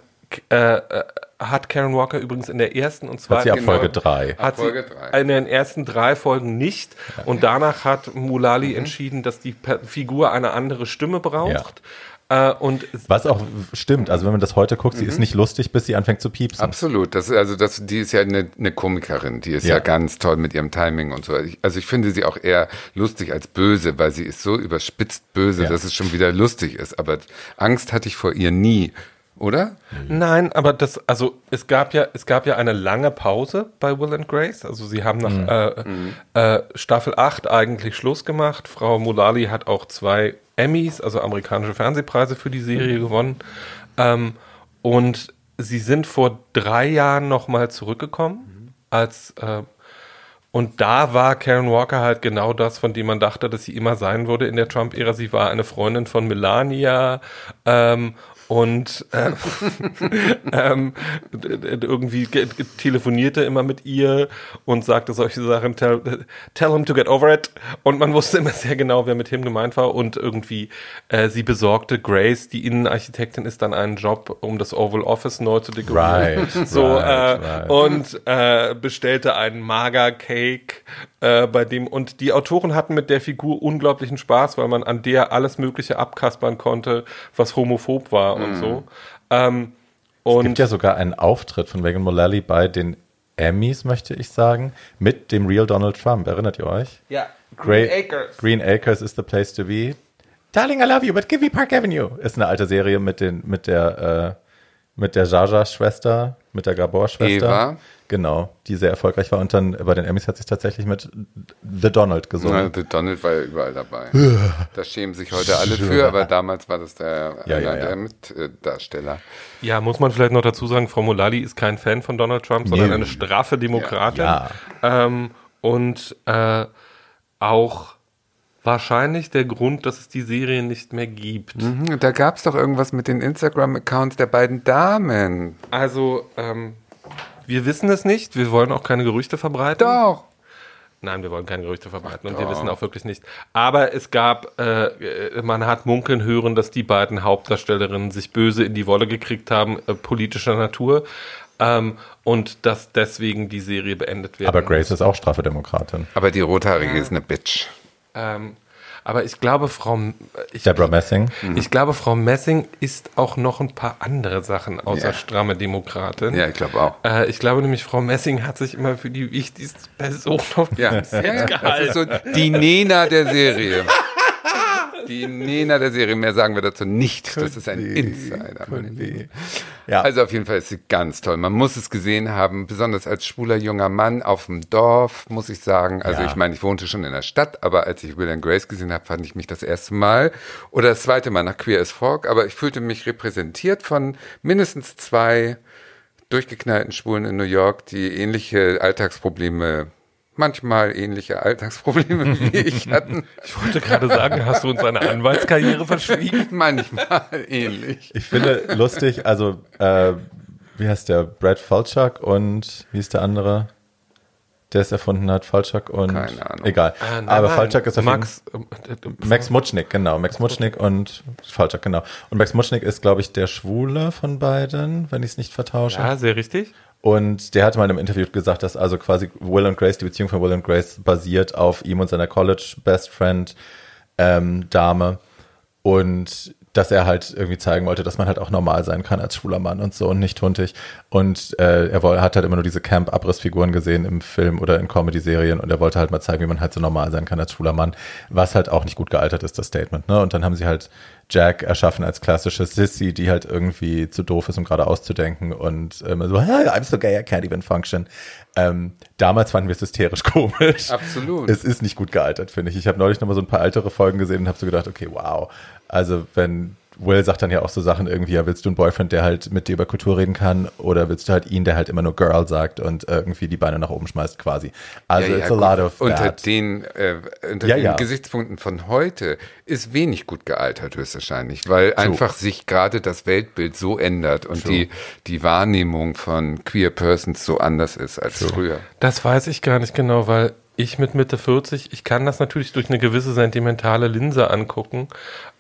äh, äh, hat Karen Walker übrigens in der ersten und zweiten Hat sie ab genau. Folge 3. hat Folge sie drei. in den ersten drei Folgen nicht und danach hat Mulali Mhm. entschieden, dass die Per- Figur eine andere Stimme braucht äh, und Was auch stimmt, also wenn man das heute guckt, sie Mhm. ist nicht lustig, bis sie anfängt zu piepsen. Absolut. Das, also das, die ist ja eine, eine Komikerin. Die ist ja. Ja. ganz toll mit ihrem Timing und so. Ich, also ich finde sie auch eher lustig als böse, weil sie ist so überspitzt böse, Ja. dass es schon wieder lustig ist. Aber Angst hatte ich vor ihr nie. Oder? Nein, aber das, also es gab ja, es gab ja eine lange Pause bei Will and Grace. Also sie haben nach äh, äh, Staffel 8 eigentlich Schluss gemacht. Frau Mulali hat auch zwei Emmys, also amerikanische Fernsehpreise für die Serie gewonnen. Ähm, und sie sind vor drei Jahren nochmal zurückgekommen als äh, und da war Karen Walker halt genau das, von dem man dachte, dass sie immer sein würde in der Trump-Ära. Sie war eine Freundin von Melania ähm, und äh, [laughs] ähm, irgendwie ge- ge- telefonierte immer mit ihr und sagte solche Sachen, tell, tell him to get over it. Und man wusste immer sehr genau, wer mit ihm gemeint war. Und irgendwie, äh, sie besorgte Grace, die Innenarchitektin, ist dann einen Job, um das Oval Office neu zu dekorieren. Right, [laughs] so, right, äh, right. und äh, bestellte einen Mager-Cake, äh, bei dem und die Autoren hatten mit der Figur unglaublichen Spaß, weil man an der alles Mögliche abkaspern konnte, was homophob war und so. Ähm, Es und gibt ja sogar einen Auftritt von Megan Mullally bei den Emmys, möchte ich sagen, mit dem Real Donald Trump. Erinnert ihr euch? ja, Green Green Acres is the place to be. Darling, I love you, but give me Park Avenue. Ist eine alte Serie mit den, mit der, äh, mit der Jaja-Schwester, mit der Gabor-Schwester. Eva. Genau, die sehr erfolgreich war. Und dann bei den Emmys hat sie tatsächlich mit The Donald Na, gesungen. der Donald war ja überall dabei. da schämen sich heute alle für, aber damals war das der, Ja, einer ja, ja. der Mitdarsteller. Ja, muss man vielleicht noch dazu sagen, Frau Mulali ist kein Fan von Donald Trump, sondern Nee. eine straffe Demokratin. Ja. Ähm, und äh, auch wahrscheinlich der Grund, dass es die Serie nicht mehr gibt. Mhm, Da gab es doch irgendwas mit den Instagram-Accounts der beiden Damen. Also, ähm, wir wissen es nicht. Wir wollen auch keine Gerüchte verbreiten. Doch. Nein, wir wollen keine Gerüchte verbreiten und wir wissen auch wirklich nicht. Aber es gab, äh, man hat munkeln hören, dass die beiden Hauptdarstellerinnen sich böse in die Wolle gekriegt haben, äh, politischer Natur. Ähm, und dass deswegen die Serie beendet wird. Aber Grace ist auch straffe Demokratin. Aber die Rothaarige ist eine Bitch. Ähm, aber ich glaube, Frau, ich, Deborah Messing. ich glaube, Frau Messing ist auch noch ein paar andere Sachen außer Ja. stramme Demokratin. Ja, ich glaube auch. Äh, ich glaube nämlich, Frau Messing hat sich immer für die wichtigste Person auf Ja, dem Set gehalten. ist so die Nena der Serie. Die Nena der Serie, mehr sagen wir dazu nicht. Das ist ein Insider. Ja. Also auf jeden Fall ist sie ganz toll. Man muss es gesehen haben, besonders als schwuler junger Mann auf dem Dorf, muss ich sagen. Also Ja. ich meine, ich wohnte schon in der Stadt, aber als ich Will and Grace gesehen habe, fand ich mich das erste Mal oder das zweite Mal nach Queer as Folk, aber ich fühlte mich repräsentiert von mindestens zwei durchgeknallten Schwulen in New York, die ähnliche Alltagsprobleme manchmal ähnliche Alltagsprobleme [laughs] wie ich hatten. Ich wollte gerade sagen, hast du uns eine Anwaltskarriere verschwiegen? [laughs] manchmal ähnlich. Ich finde lustig, also äh, wie heißt der? Brad Falchuk und wie ist der andere? Der es erfunden hat, Falchuk und Keine Ahnung. egal. Ah, nein, Aber nein. Falchuk ist auf jeden Max, äh, äh, Max Mutschnick, genau. Max Mutschnick und Falchuk, genau. Und Max Mutschnick ist, glaube ich, der Schwule von beiden, wenn ich es nicht vertausche. Ja, sehr richtig. Und der hatte mal in einem Interview gesagt, dass also quasi Will und Grace, die Beziehung von Will und Grace basiert auf ihm und seiner College Best Friend ähm. Und dass er halt irgendwie zeigen wollte, dass man halt auch normal sein kann als schwuler Mann und so und nicht huntig. Und äh, er hat halt immer nur diese Camp-Abrissfiguren gesehen im Film oder in Comedy-Serien und er wollte halt mal zeigen, wie man halt so normal sein kann als schwuler Mann, was halt auch nicht gut gealtert ist, das Statement. Ne? Und dann haben sie halt Jack erschaffen als klassische Sissy, die halt irgendwie zu doof ist, um gerade auszudenken und ähm, so, "Hey, [laughs] I'm so gay, I can't even function. Ähm, damals fanden wir es hysterisch [laughs] komisch. Absolut. Es ist nicht gut gealtert, finde ich. Ich habe neulich noch mal so ein paar ältere Folgen gesehen und habe so gedacht, okay, wow. Also wenn Will sagt dann ja auch so Sachen irgendwie, ja, willst du einen Boyfriend, der halt mit dir über Kultur reden kann oder willst du halt ihn, der halt immer nur Girl sagt und irgendwie die Beine nach oben schmeißt quasi. Also Ja, it's ja, a lot of unter that. den, äh, unter Ja, den ja. Gesichtspunkten von heute ist wenig gut gealtert höchstwahrscheinlich, weil einfach sich gerade das Weltbild so ändert und die, die Wahrnehmung von queer Persons so anders ist als früher. Das weiß ich gar nicht genau, weil ich mit Mitte 40, ich kann das natürlich durch eine gewisse sentimentale Linse angucken.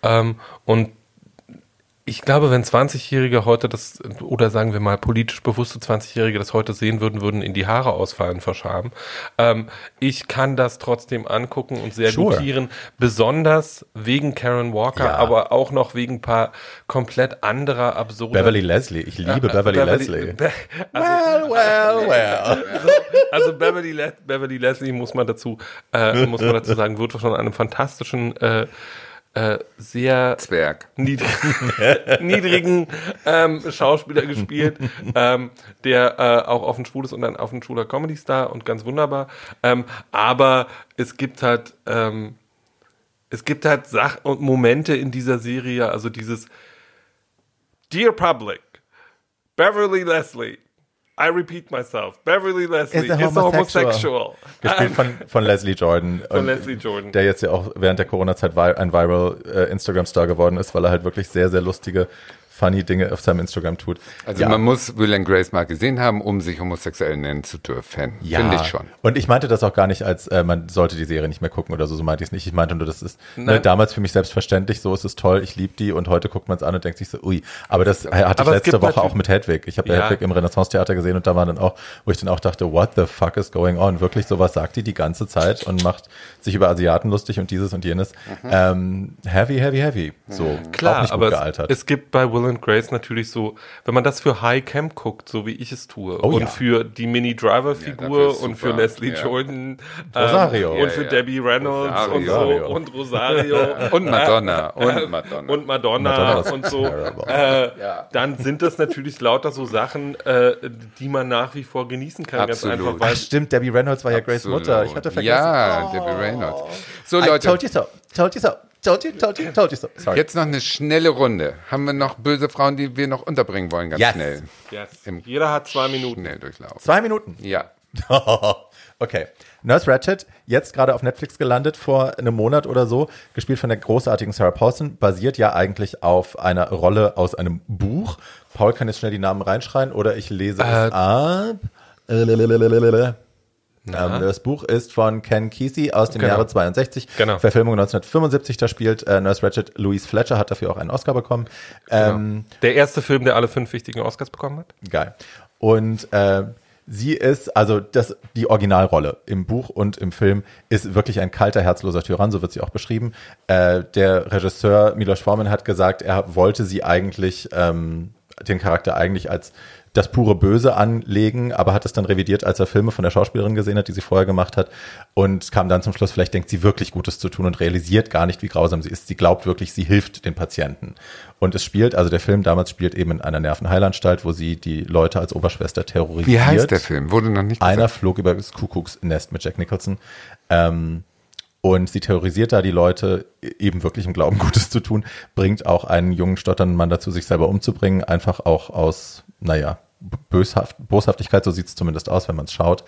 Ähm, und ich glaube, wenn 20-Jährige heute das, oder sagen wir mal politisch bewusste 20-Jährige das heute sehen würden, würden in die Haare ausfallen vor Scham. Ähm, ich kann das trotzdem angucken und sehr Sure. gutieren, besonders wegen Karen Walker, Ja. aber auch noch wegen ein paar komplett anderer absurder Beverly Leslie, ich liebe Beverly, Leslie. Be also, well, well, well. also Beverly, Le Beverly Leslie muss man dazu äh, muss man dazu sagen, wird von einem fantastischen äh, äh, sehr Zwerg. niedrigen, [laughs] niedrigen ähm, Schauspieler gespielt, ähm, der äh, auch auf ein schwules und dann auf ein schwuler Comedy-Star und ganz wunderbar. Ähm, aber es gibt halt ähm, es gibt halt Sachen und Momente in dieser Serie, also dieses Dear Public, Beverly Leslie, I repeat myself, Beverly Leslie Is a is a homosexual. homosexual. Gespielt von, von Leslie Jordan. Von Und Leslie Jordan. Der jetzt ja auch während der Corona-Zeit ein viral äh, Instagram-Star geworden ist, weil er halt wirklich sehr, sehr lustige, funny Dinge auf seinem Instagram tut. Also ja. man muss Will and Grace mal gesehen haben, um sich homosexuell nennen zu dürfen. Ja, Finde ich schon. Und ich meinte das auch gar nicht als, äh, man sollte die Serie nicht mehr gucken oder so, so meinte ich es nicht. Ich meinte nur, das ist ne, damals für mich selbstverständlich, so ist es toll, ich liebe die und heute guckt man es an und denkt sich so, ui. Aber das äh, hatte Aber ich letzte Woche natürlich- auch mit Hedwig. Ich habe Ja. Hedwig im Renaissance-Theater gesehen und da war dann auch, wo ich dann auch dachte, what the fuck is going on? Wirklich, sowas sagt die die ganze Zeit und macht sich über Asiaten lustig und dieses und jenes. Ähm, heavy, heavy, heavy. So, auch Mhm. Klar, nicht gut aber gealtert. es, es gibt bei Will and Grace natürlich so, wenn man das für High Camp guckt, so wie ich es tue, Oh und ja. für die Mini Driver Ja, Figur ist und für. Leslie Ja. Jordan Rosario. ähm, und Ja, für ja. Debbie Reynolds Rosario. und so Rosario. und Rosario [laughs] Und Madonna. Und äh, Madonna. und Madonna, Madonna und so, äh, Ja. dann sind das natürlich lauter so Sachen, äh, die man nach wie vor genießen kann, Absolut. ganz einfach, weil Ach stimmt, Debbie Reynolds war ja Grace. Mutter. Ich hatte vergessen. Ja, Debbie Reynolds. So, I Leute. told you so, told you so, told you, told you, told you so. Sorry. Jetzt noch eine schnelle Runde. Haben wir noch böse Frauen, die wir noch unterbringen wollen, ganz Yes. schnell? yes, Im- jeder hat zwei Minuten. Schnell durchlaufen. Zwei Minuten. Ja. [laughs] okay. Nurse Ratchet, jetzt gerade auf Netflix gelandet vor einem Monat oder so, gespielt von der großartigen Sarah Paulson, basiert ja eigentlich auf einer Rolle aus einem Buch. Paul kann jetzt schnell die Namen reinschreien oder ich lese Äh, es ab. Ähm, das Buch ist von Ken Kesey aus dem Genau. Jahre 62. Genau. Verfilmung 1975. Da spielt äh, Nurse Ratchet Louise Fletcher, hat dafür auch einen Oscar bekommen. Ähm, Der erste Film, der alle fünf wichtigen Oscars bekommen hat. Geil. Und äh, sie ist, also das, die Originalrolle im Buch und im Film ist wirklich ein kalter, herzloser Tyrann, so wird sie auch beschrieben. Äh, der Regisseur Milos Forman hat gesagt, er wollte sie eigentlich, ähm, den Charakter eigentlich als das pure Böse anlegen, aber hat es dann revidiert, als er Filme von der Schauspielerin gesehen hat, die sie vorher gemacht hat und kam dann zum Schluss, vielleicht denkt sie wirklich Gutes zu tun und realisiert gar nicht, wie grausam sie ist. Sie glaubt wirklich, sie hilft den Patienten. Und es spielt, also der Film damals spielt eben in einer Nervenheilanstalt, wo sie die Leute als Oberschwester terrorisiert. Wie heißt der Film? Wurde noch nicht Einer gesagt. flog über das Kuckucksnest mit Jack Nicholson. Ähm, und sie terrorisiert da die Leute, eben wirklich im Glauben [laughs] Gutes zu tun, bringt auch einen jungen, stotternden Mann dazu, sich selber umzubringen, einfach auch aus, naja, Böshaft, Boshaftigkeit, so sieht es zumindest aus, wenn man es schaut.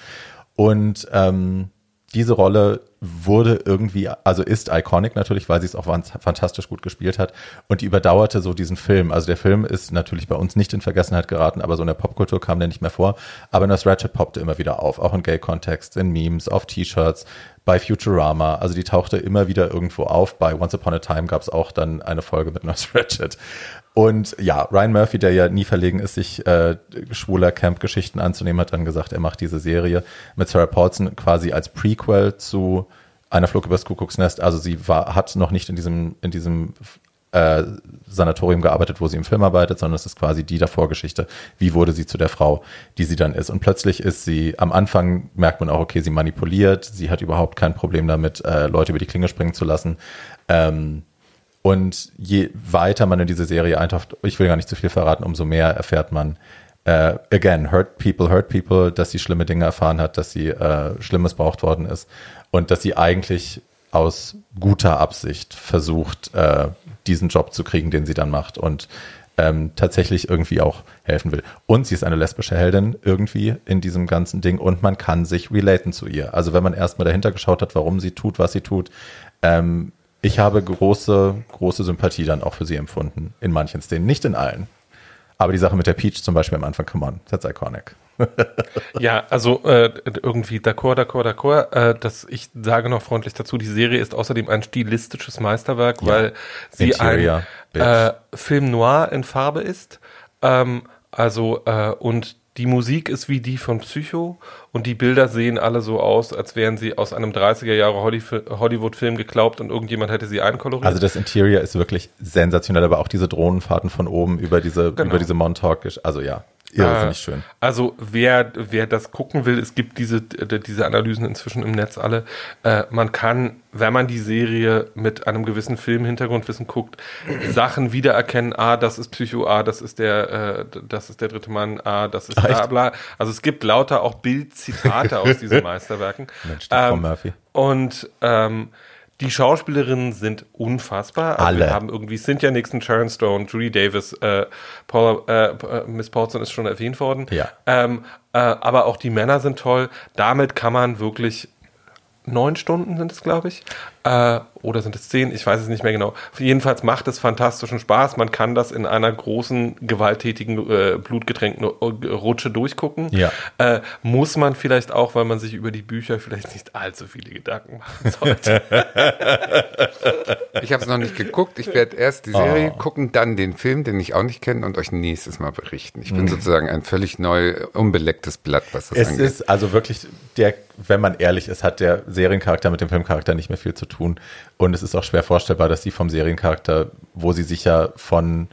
Und ähm, diese Rolle wurde irgendwie, also ist iconic natürlich, weil sie es auch fantastisch gut gespielt hat und die überdauerte so diesen Film. Also der Film ist natürlich bei uns nicht in Vergessenheit geraten, aber so in der Popkultur kam der nicht mehr vor. Aber Nurse Ratchet poppte immer wieder auf, auch in Gay-Kontext, in Memes, auf T-Shirts, bei Futurama. Also die tauchte immer wieder irgendwo auf. Bei Once Upon a Time gab es auch dann eine Folge mit [laughs] Nurse Ratchet. Und ja, Ryan Murphy, der ja nie verlegen ist, sich äh, schwuler Camp-Geschichten anzunehmen, hat dann gesagt, er macht diese Serie mit Sarah Paulson quasi als Prequel zu einer Flug übers Kuckucksnest. Also sie war, hat noch nicht in diesem, in diesem äh, Sanatorium gearbeitet, wo sie im Film arbeitet, sondern es ist quasi die Davorgeschichte. Wie wurde sie zu der Frau, die sie dann ist? Und plötzlich ist sie, am Anfang merkt man auch, okay, sie manipuliert, sie hat überhaupt kein Problem damit, äh, Leute über die Klinge springen zu lassen. Ähm, und je weiter man in diese Serie eintaucht, ich will gar nicht zu viel verraten, umso mehr erfährt man, äh, again, hurt people, hurt people, dass sie schlimme Dinge erfahren hat, dass sie äh, schlimm missbraucht worden ist und dass sie eigentlich aus guter Absicht versucht, äh, diesen Job zu kriegen, den sie dann macht und ähm, tatsächlich irgendwie auch helfen will. Und sie ist eine lesbische Heldin irgendwie in diesem ganzen Ding und man kann sich relaten zu ihr. Also wenn man erstmal dahinter geschaut hat, warum sie tut, was sie tut, ähm, ich habe große, große Sympathie dann auch für sie empfunden. In manchen Szenen, nicht in allen. Aber die Sache mit der Peach zum Beispiel am Anfang, come on, that's iconic. [laughs] ja, also äh, irgendwie d'accord, d'accord, d'accord. Äh, dass ich sage noch freundlich dazu, die Serie ist außerdem ein stilistisches Meisterwerk, ja. weil sie Interior, ein äh, Film noir in Farbe ist. Ähm, also äh, und die Musik ist wie die von Psycho und die Bilder sehen alle so aus, als wären sie aus einem 30er Jahre Hollywood-Film geklaubt und irgendjemand hätte sie einkoloriert. Also das Interior ist wirklich sensationell, aber auch diese Drohnenfahrten von oben über diese, genau. über diese Montauk, also ja. Irrsinnig äh, schön. Also wer, wer das gucken will, es gibt diese, diese Analysen inzwischen im Netz alle. Äh, man kann, wenn man die Serie mit einem gewissen Filmhintergrundwissen guckt, Sachen wiedererkennen. Ah, das ist Psycho, ah, das ist der, äh, das ist der dritte Mann, ah, das ist bla bla. Also es gibt lauter auch Bildzitate aus diesen [laughs] Meisterwerken. Mensch, ähm, Murphy. Und ähm, die Schauspielerinnen sind unfassbar. Also Alle. Wir haben irgendwie Cynthia Nixon, Sharon Stone, Julie Davis, äh, Paula, äh, Miss Paulson ist schon erwähnt worden. Ja. Ähm, äh, aber auch die Männer sind toll. Damit kann man wirklich neun Stunden sind es, glaube ich. Äh, oder sind es zehn? Ich weiß es nicht mehr genau. Jedenfalls macht es fantastischen Spaß. Man kann das in einer großen, gewalttätigen, äh, blutgetränkten Rutsche durchgucken. Ja. Äh, muss man vielleicht auch, weil man sich über die Bücher vielleicht nicht allzu viele Gedanken machen [laughs] sollte. ich habe es noch nicht geguckt. Ich werde erst die Serie oh. gucken, dann den Film, den ich auch nicht kenne, und euch nächstes Mal berichten. Ich bin mhm. sozusagen ein völlig neu, unbelecktes Blatt, was das es angeht. Es ist also wirklich der, wenn man ehrlich ist, hat der Seriencharakter mit dem Filmcharakter nicht mehr viel zu tun. Und es ist auch schwer vorstellbar, dass sie vom Seriencharakter, wo sie sich ja von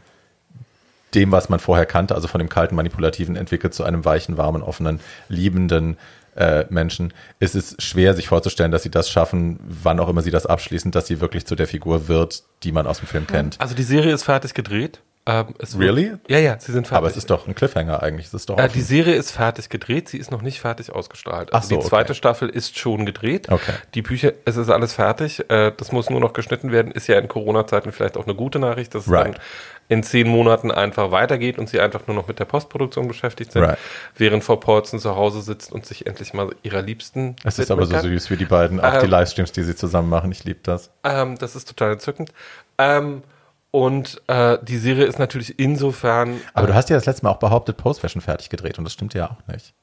dem, was man vorher kannte, also von dem kalten, manipulativen, entwickelt zu einem weichen, warmen, offenen, liebenden äh, Menschen, ist es schwer, sich vorzustellen, dass sie das schaffen, wann auch immer sie das abschließen, dass sie wirklich zu der Figur wird, die man aus dem Film kennt. Also die Serie ist fertig gedreht. Ähm, really? Wird, ja, ja, sie sind fertig. Aber es ist doch ein Cliffhanger eigentlich. Es ist doch äh, die Serie ist fertig gedreht, sie ist noch nicht fertig ausgestrahlt. Also so, die zweite okay. Staffel ist schon gedreht. Okay. Die Bücher, es ist alles fertig. Äh, das muss nur noch geschnitten werden. Ist ja in Corona-Zeiten vielleicht auch eine gute Nachricht, dass right. es dann in zehn Monaten einfach weitergeht und sie einfach nur noch mit der Postproduktion beschäftigt sind, right. während Frau Paulsen zu Hause sitzt und sich endlich mal ihrer Liebsten. Es ist aber so süß wie die beiden, auch ähm, die Livestreams, die sie zusammen machen. Ich liebe das. Ähm, das ist total entzückend. Ähm, und äh, die Serie ist natürlich insofern. Aber äh, du hast ja das letzte Mal auch behauptet, Post-Fashion fertig gedreht und das stimmt ja auch nicht.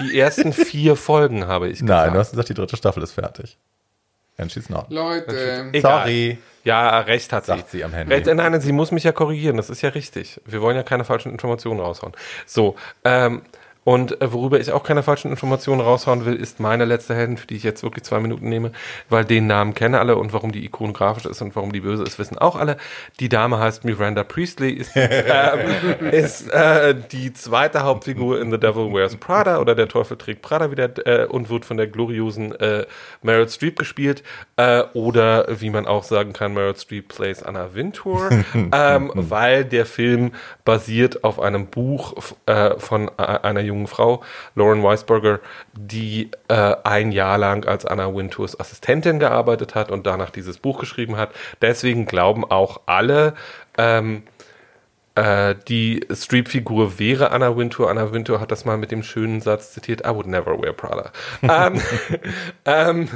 Die ersten vier Folgen habe ich gesagt. Nein, du hast gesagt, die dritte Staffel ist fertig. And she's not. Leute. Sorry. Ja, recht hat sie. Sagt sie am Handy. Recht, nein, sie muss mich ja korrigieren, das ist ja richtig. Wir wollen ja keine falschen Informationen raushauen. So, ähm, und äh, worüber ich auch keine falschen Informationen raushauen will, ist meine letzte Heldin, für die ich jetzt wirklich zwei Minuten nehme, weil den Namen kennen alle und warum die ikonografisch ist und warum die böse ist, wissen auch alle. Die Dame heißt Miranda Priestley, ist, [laughs] äh, ist äh, die zweite Hauptfigur in The Devil Wears Prada oder Der Teufel trägt Prada wieder äh, und wird von der gloriosen äh, Meryl Streep gespielt äh, oder wie man auch sagen kann, Meryl Streep plays Anna Wintour, [laughs] ähm, weil der Film basiert auf einem Buch von einer jungen jungen Frau, Lauren Weisberger, die äh, ein Jahr lang als Anna Wintours Assistentin gearbeitet hat und danach dieses Buch geschrieben hat. Deswegen glauben auch alle, ähm, äh, die Streep-Figur wäre Anna Wintour. Anna Wintour hat das mal mit dem schönen Satz zitiert, I would never wear Prada. [laughs] ähm, ähm,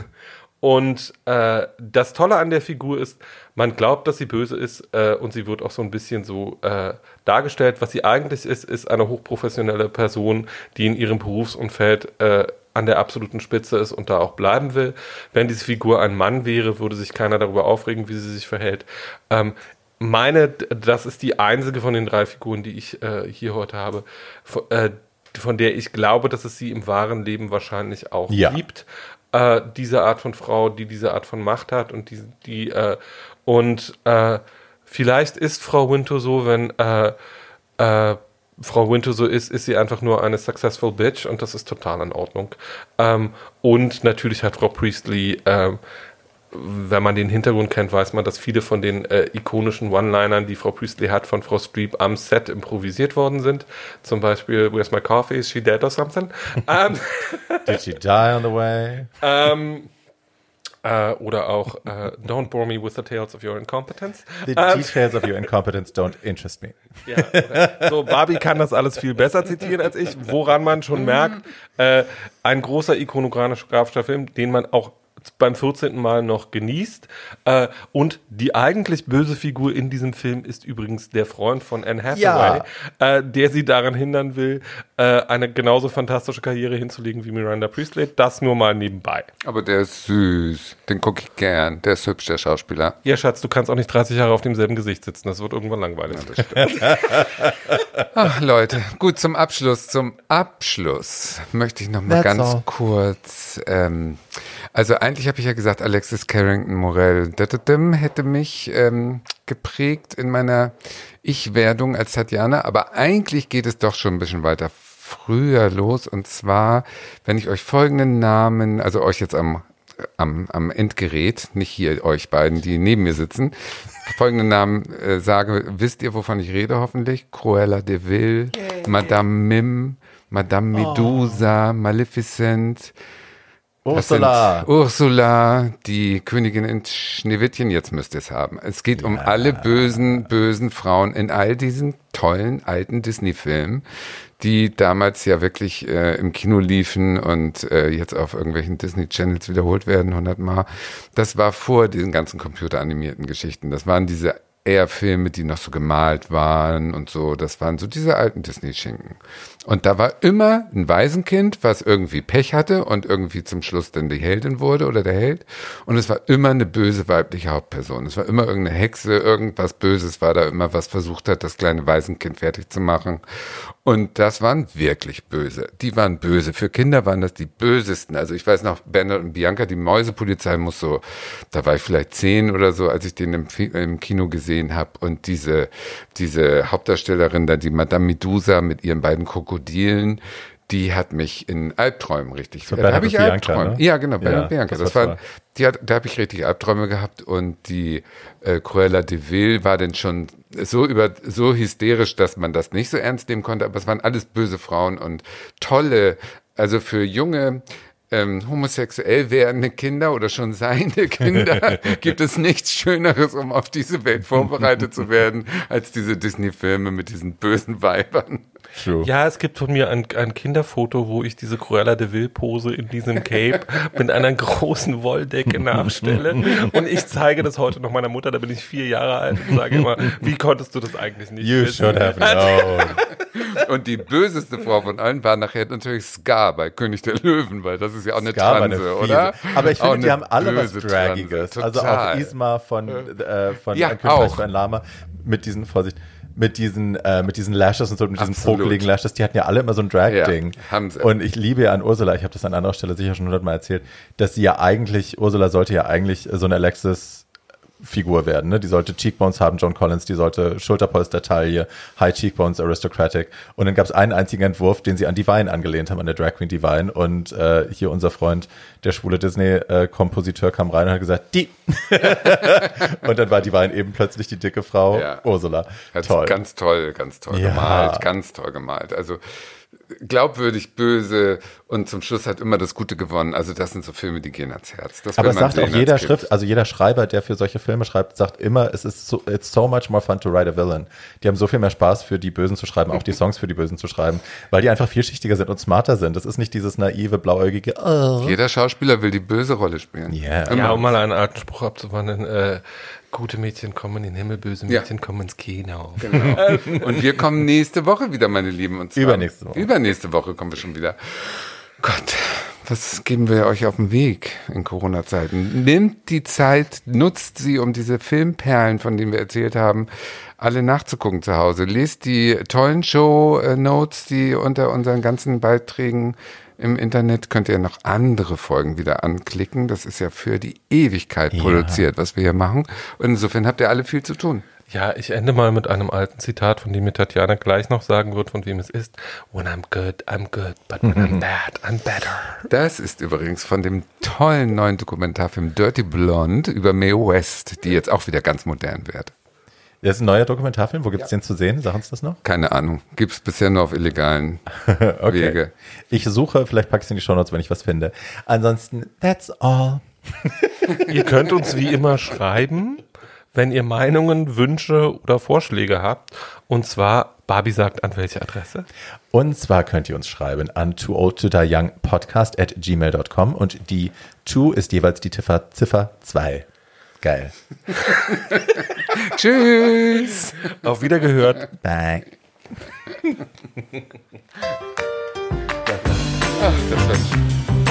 und äh, das Tolle an der Figur ist, man glaubt, dass sie böse ist äh, und sie wird auch so ein bisschen so äh, dargestellt. Was sie eigentlich ist, ist eine hochprofessionelle Person, die in ihrem Berufsumfeld äh, an der absoluten Spitze ist und da auch bleiben will. Wenn diese Figur ein Mann wäre, würde sich keiner darüber aufregen, wie sie sich verhält. Ähm, meine, das ist die einzige von den drei Figuren, die ich äh, hier heute habe, von, äh, von der ich glaube, dass es sie im wahren Leben wahrscheinlich auch Ja. gibt. Äh, diese Art von Frau, die diese Art von Macht hat und die, die äh, und äh, vielleicht ist Frau Wintour so, wenn äh, äh, Frau Wintour so ist, ist sie einfach nur eine successful bitch und das ist total in Ordnung. Ähm, und natürlich hat Frau Priestley, ähm, wenn man den Hintergrund kennt, weiß man, dass viele von den äh, ikonischen One-Linern, die Frau Priestley hat, von Frau Streep am Set improvisiert worden sind. Zum Beispiel, Where's my coffee? Is she dead or something? [laughs] ähm, Did she die on the way? ähm, äh, oder auch äh, Don't bore me with the tales of your incompetence. The Ähm, details of your incompetence don't interest me. [laughs] Ja, oder- so, Barbie kann das alles viel besser zitieren als ich, woran man schon merkt, äh, ein großer ikonografischer Film, den man auch beim 14. Mal noch genießt. Äh, und die eigentlich böse Figur in diesem Film ist übrigens der Freund von Anne Hathaway, äh, der sie daran hindern will, äh, eine genauso fantastische Karriere hinzulegen wie Miranda Priestley. Das nur mal nebenbei. Aber der ist süß. Den gucke ich gern. Der ist hübsch, der Schauspieler. Ja, Schatz, du kannst auch nicht 30 Jahre auf demselben Gesicht sitzen. Das wird irgendwann langweilig. [laughs] Ach, Leute. Gut, zum Abschluss. Zum Abschluss möchte ich noch mal That's ganz all. kurz. Ähm, also eigentlich habe ich ja gesagt, Alexis Carrington Morell hätte mich ähm, geprägt in meiner Ich-Werdung als Tatjana. Aber eigentlich geht es doch schon ein bisschen weiter früher los. Und zwar, wenn ich euch folgenden Namen, also euch jetzt am am, am Endgerät, nicht hier euch beiden, die neben mir sitzen, [laughs] folgende Namen äh, sage, wisst ihr, wovon ich rede hoffentlich? Cruella de Vil, Madame Mim, Madame Medusa, Maleficent, das sind Ursula. Ursula, die Königin in Schneewittchen, jetzt müsst ihr es haben. Es geht um alle bösen, bösen Frauen in all diesen tollen alten Disney-Filmen, die damals ja wirklich äh, im Kino liefen und äh, jetzt auf irgendwelchen Disney-Channels wiederholt werden hundertmal. Das war vor diesen ganzen computeranimierten Geschichten. Das waren diese eher Filme, die noch so gemalt waren und so. Das waren so diese alten Disney-Schinken. Und da war immer ein Waisenkind, was irgendwie Pech hatte und irgendwie zum Schluss dann die Heldin wurde oder der Held. Und es war immer eine böse weibliche Hauptperson. Es war immer irgendeine Hexe, irgendwas Böses war da immer, was versucht hat, das kleine Waisenkind fertig zu machen. Und das waren wirklich böse. Die waren böse. Für Kinder waren das die bösesten. Also ich weiß noch, Bernhard und Bianca, die Mäusepolizei muss so, da war ich vielleicht zehn oder so, als ich den im, im Kino gesehen habe. Und diese, diese Hauptdarstellerin da, die Madame Medusa mit ihren beiden Krokodilen, die hat mich in Albträumen richtig. So da habe ich Albträume. ne? Ja, genau, Bernhard Ja, Bianca. das Das, war die hat, da habe ich richtig Albträume gehabt und die äh, Cruella de Vil war dann schon so über so hysterisch, dass man das nicht so ernst nehmen konnte, aber es waren alles böse Frauen und tolle, also für junge ähm, homosexuell werdende Kinder oder schon seine Kinder [laughs] gibt es nichts Schöneres, um auf diese Welt vorbereitet zu werden, als diese Disney-Filme mit diesen bösen Weibern. True. Ja, es gibt von mir ein, ein Kinderfoto, wo ich diese Cruella de Vil Pose in diesem Cape [laughs] mit einer großen Wolldecke nachstelle. Und ich zeige das heute noch meiner Mutter, da bin ich vier Jahre alt und sage immer, wie konntest du das eigentlich nicht You wissen? should have [laughs] known. Und die böseste Frau von allen war nachher natürlich Scar bei König der Löwen, weil das ist ja auch eine Scar Transe, oder? Aber ich finde, die haben alle was. Transe, Also auch. Isma von, äh, von Ja, Königreich ein Lama mit diesen, Vorsicht, mit diesen, äh, mit diesen Lashes und so, mit diesen vogeligen Lashes, die hatten ja alle immer so ein Drag-Ding. Ja, haben sie. Und ich liebe ja an Ursula, ich habe das an anderer Stelle sicher schon hundertmal erzählt, dass sie ja eigentlich, Ursula sollte ja eigentlich so eine Alexis Figur werden. Ne? Die sollte Cheekbones haben, John Collins, die sollte Schulterpolster-Taille, High Cheekbones, Aristocratic. Und dann gab es einen einzigen Entwurf, den sie an Divine angelehnt haben, an der Drag Queen Divine. Und äh, hier unser Freund, der schwule Disney-Kompositeur, kam rein und hat gesagt, die. [laughs] und dann war Divine eben plötzlich die dicke Frau Ja. Ursula. Hat's Toll. Ganz toll, ganz toll Ja. gemalt, ganz toll gemalt. Also glaubwürdig böse und zum Schluss hat immer das Gute gewonnen. Also das sind so Filme, die gehen ans Herz. Das Aber es sagt auch jeder. Schrift, also jeder Schreiber, der für solche Filme schreibt, sagt immer, es ist so, it's so much more fun to write a villain. Die haben so viel mehr Spaß für die Bösen zu schreiben, auch die Songs für die Bösen zu schreiben, weil die einfach vielschichtiger sind und smarter sind. Das ist nicht dieses naive, blauäugige, oh. Jeder Schauspieler will die böse Rolle spielen. Yeah. Immer. Ja, um mal einen alten Spruch abzuwandeln. Äh, gute Mädchen kommen in den Himmel, böse Ja. Mädchen kommen ins Kino. Genau. Und wir kommen nächste Woche wieder, meine Lieben. Und zwar Übernächste Woche. Übernächste Woche kommen wir schon wieder. Gott, was geben wir euch auf den Weg in Corona-Zeiten? Nehmt die Zeit, nutzt sie, um diese Filmperlen, von denen wir erzählt haben, alle nachzugucken zu Hause. Lest die tollen Show-Notes, die unter unseren ganzen Beiträgen im Internet könnt ihr noch andere Folgen wieder anklicken. Das ist ja für die Ewigkeit Ja. produziert, was wir hier machen. Und insofern habt ihr alle viel zu tun. Ja, ich ende mal mit einem alten Zitat, von dem mir Tatjana gleich noch sagen wird, von wem es ist. When I'm good, I'm good, but when I'm [laughs] bad, I'm better. Das ist übrigens von dem tollen neuen Dokumentarfilm Dirty Blonde über Mae West, die jetzt auch wieder ganz modern wird. Das ist ein neuer Dokumentarfilm. Wo gibt's den zu sehen? Sagen uns das noch? Keine Ahnung. Gibt's bisher nur auf illegalen [laughs] Okay. Wege. Ich suche, vielleicht packe ich es in die Shownotes, wenn ich was finde. Ansonsten, that's all. [laughs] Ihr könnt uns wie immer schreiben, wenn ihr Meinungen, Wünsche oder Vorschläge habt. Und zwar, Barbie sagt an welche Adresse? Und zwar könnt ihr uns schreiben an too old to die young podcast at gmail.com und die two ist jeweils die Ziffer, Ziffer 2. Geil. [laughs] Tschüss. Auf Wiedergehört. Bye. Ach, das war schön.